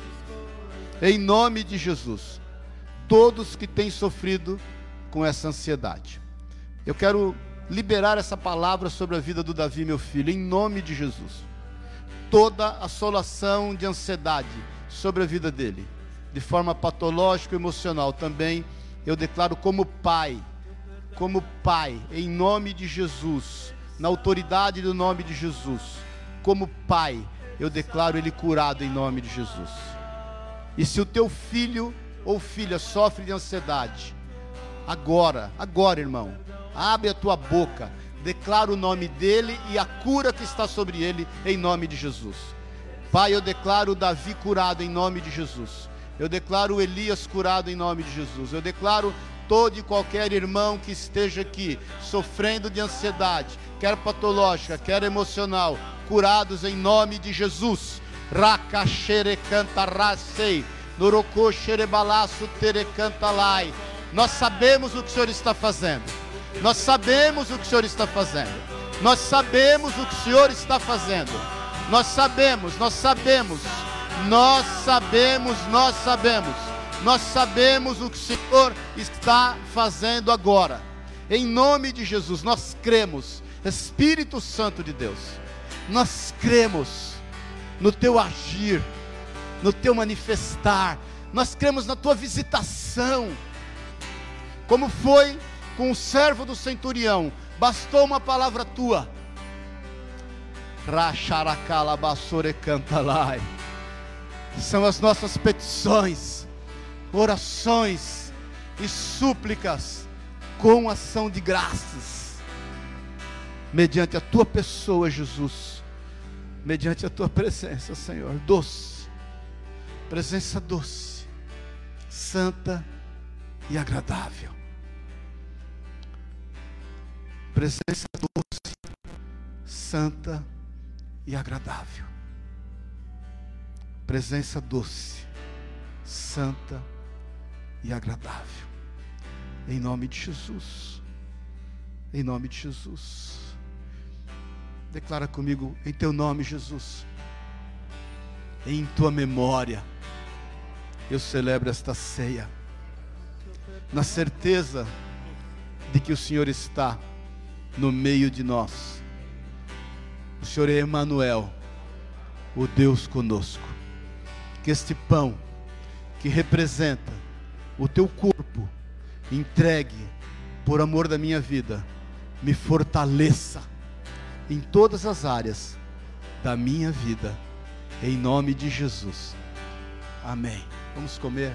em nome de Jesus. Todos que têm sofrido com essa ansiedade, eu quero liberar essa palavra sobre a vida do Davi, meu filho, em nome de Jesus. Toda assolação de ansiedade sobre a vida dele, de forma patológica e emocional, também eu declaro como pai, como pai, em nome de Jesus, na autoridade do nome de Jesus, como pai, eu declaro ele curado em nome de Jesus. E se o teu filho ou filha sofre de ansiedade, agora, agora, irmão, abre a tua boca, declara o nome dele e a cura que está sobre ele, em nome de Jesus. Pai, eu declaro Davi curado em nome de Jesus. Eu declaro Elias curado em nome de Jesus. Eu declaro todo e qualquer irmão que esteja aqui sofrendo de ansiedade, quer patológica, quer emocional, curados em nome de Jesus. Nós sabemos o que o Senhor está fazendo. Nós sabemos o que o Senhor está fazendo. Nós sabemos o que o Senhor está fazendo. Nós sabemos, nós sabemos. Nós sabemos, nós sabemos. Nós sabemos o que o Senhor está fazendo agora. Em nome de Jesus, nós cremos, Espírito Santo de Deus, nós cremos no teu agir, no teu manifestar, nós cremos na tua visitação, como foi com o servo do centurião, bastou uma palavra tua. São as nossas petições, orações e súplicas com ação de graças, mediante a tua pessoa, Jesus, mediante a tua presença, Senhor, doce, presença doce, santa e agradável. Presença doce, santa e agradável. Presença doce, santa e agradável. Em nome de Jesus. Em nome de Jesus. Declara comigo, em teu nome, Jesus. Em tua memória, eu celebro esta ceia. Na certeza de que o Senhor está no meio de nós. O Senhor é Emmanuel, o Deus conosco. Que este pão que representa o teu corpo entregue por amor da minha vida, me fortaleça em todas as áreas da minha vida, em nome de Jesus. Amém. Vamos comer.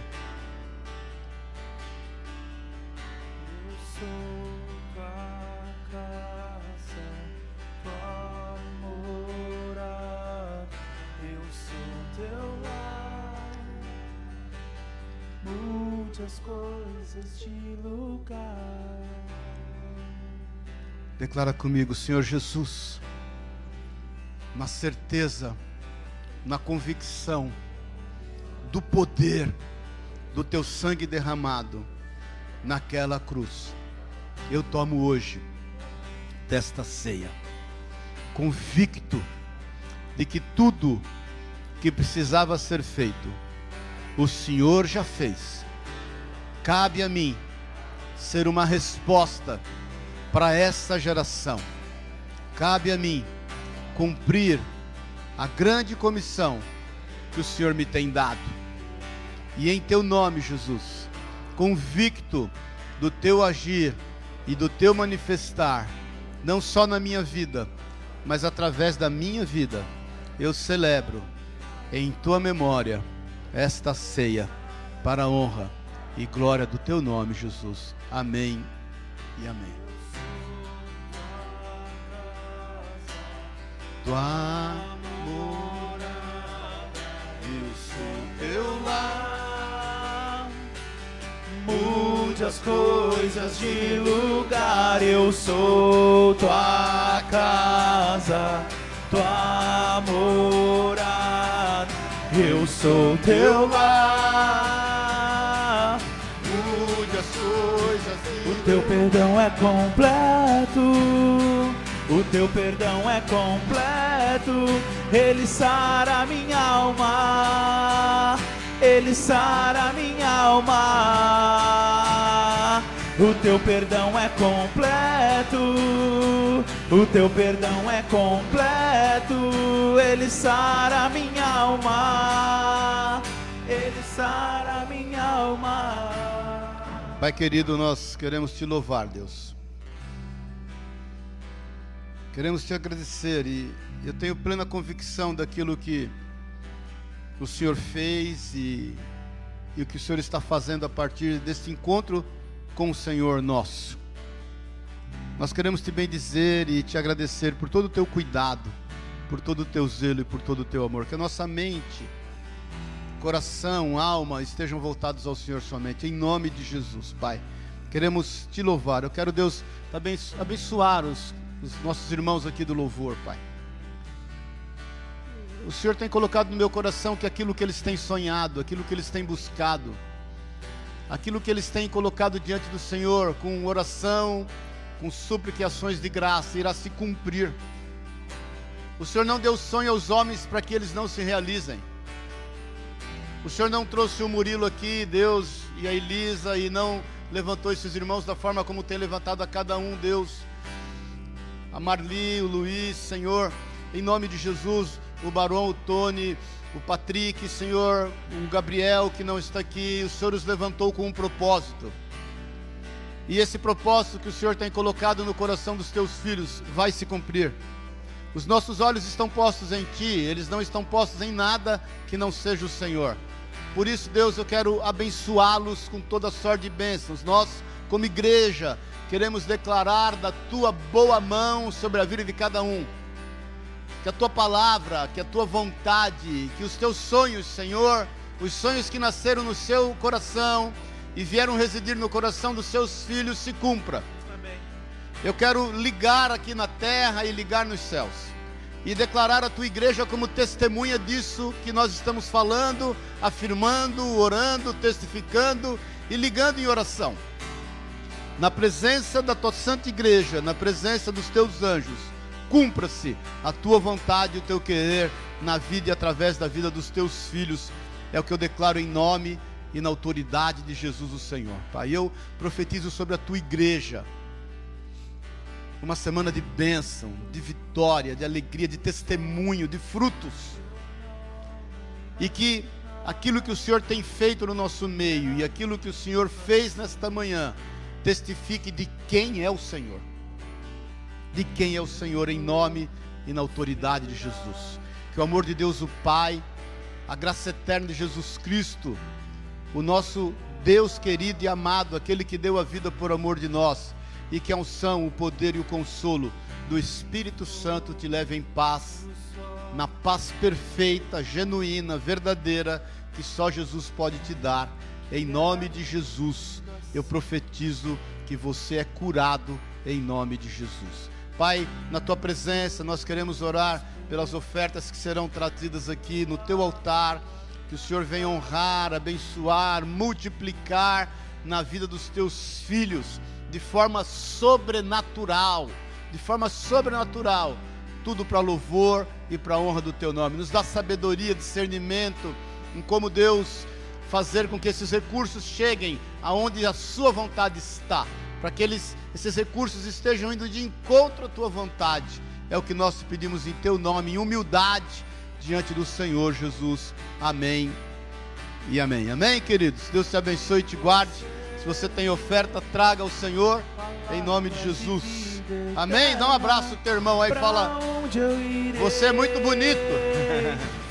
Declara comigo, Senhor Jesus, na certeza, na convicção do poder do teu sangue derramado naquela cruz. Eu tomo hoje desta ceia, convicto de que tudo que precisava ser feito, o Senhor já fez Cabe a mim ser uma resposta para essa geração. Cabe a mim cumprir a grande comissão que o Senhor me tem dado. E em teu nome, Jesus, convicto do teu agir e do teu manifestar, não só na minha vida, mas através da minha vida, eu celebro em tua memória esta ceia para a honra e glória do teu nome, Jesus. Amém e amém. Do amor, eu sou teu lar. Mude as coisas de lugar, eu sou tua casa, tua morada. Eu sou teu lar. teu perdão é completo. O teu perdão é completo. Ele sara minha alma. Ele sara minha alma. O teu perdão é completo. O teu perdão é completo. Ele sara minha alma. Ele sara minha alma. Pai querido, nós queremos te louvar, Deus. Queremos te agradecer e eu tenho plena convicção daquilo que o Senhor fez e, e o que o Senhor está fazendo a partir deste encontro com o Senhor nosso. Nós queremos te bendizer e te agradecer por todo o teu cuidado, por todo o teu zelo e por todo o teu amor. Que a nossa mente coração, alma estejam voltados ao Senhor somente, em nome de Jesus, Pai. Queremos te louvar. Eu quero, Deus, abençoar os, os nossos irmãos aqui do louvor, Pai. O Senhor tem colocado no meu coração que aquilo que eles têm sonhado, aquilo que eles têm buscado, aquilo que eles têm colocado diante do Senhor, com oração, com súplica e ações de graça, irá se cumprir. O Senhor não deu sonho aos homens para que eles não se realizem. O Senhor não trouxe o Murilo aqui, Deus, e a Elisa, e não levantou esses irmãos da forma como tem levantado a cada um, Deus. A Marli, o Luiz, Senhor, em nome de Jesus, o Barão, o Tony, o Patrick, Senhor, o Gabriel que não está aqui, o Senhor os levantou com um propósito. E esse propósito que o Senhor tem colocado no coração dos teus filhos vai se cumprir. Os nossos olhos estão postos em Ti, eles não estão postos em nada que não seja o Senhor. Por isso, Deus, eu quero abençoá-los com toda sorte de bênçãos. Nós, como igreja, queremos declarar da Tua boa mão sobre a vida de cada um. Que a Tua palavra, que a Tua vontade, que os Teus sonhos, Senhor, os sonhos que nasceram no seu coração e vieram residir no coração dos seus filhos se cumpra eu quero ligar aqui na terra e ligar nos céus. E declarar a tua igreja como testemunha disso que nós estamos falando, afirmando, orando, testificando e ligando em oração. Na presença da tua santa igreja, na presença dos teus anjos, cumpra-se a tua vontade e o teu querer na vida e através da vida dos teus filhos. É o que eu declaro em nome e na autoridade de Jesus o Senhor. Pai, eu profetizo sobre a tua igreja uma semana de bênção, de vitória, de alegria, de testemunho, de frutos. E que aquilo que o Senhor tem feito no nosso meio e aquilo que o Senhor fez nesta manhã testifique de quem é o Senhor. De quem é o Senhor em nome e na autoridade de Jesus. Que o amor de Deus o Pai, a graça eterna de Jesus Cristo, o nosso Deus querido e amado, aquele que deu a vida por amor de nós, e que a unção, o poder e o consolo do Espírito Santo te leve em paz, na paz perfeita, genuína, verdadeira, que só Jesus pode te dar. Em nome de Jesus, eu profetizo que você é curado em nome de Jesus. Pai, na tua presença, nós queremos orar pelas ofertas que serão trazidas aqui no teu altar. Que o Senhor venha honrar, abençoar, multiplicar na vida dos teus filhos de forma sobrenatural, de forma sobrenatural, tudo para louvor e para honra do teu nome. Nos dá sabedoria, discernimento em como Deus fazer com que esses recursos cheguem aonde a sua vontade está, para que eles, esses recursos estejam indo de encontro à tua vontade. É o que nós te pedimos em teu nome, em humildade diante do Senhor Jesus. Amém. E amém. Amém, queridos. Deus te abençoe e te guarde. Se você tem oferta, traga ao Senhor em nome de Jesus. Amém? Dá um abraço pro teu irmão aí, fala. Você é muito bonito. *laughs*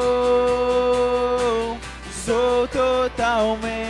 totalmente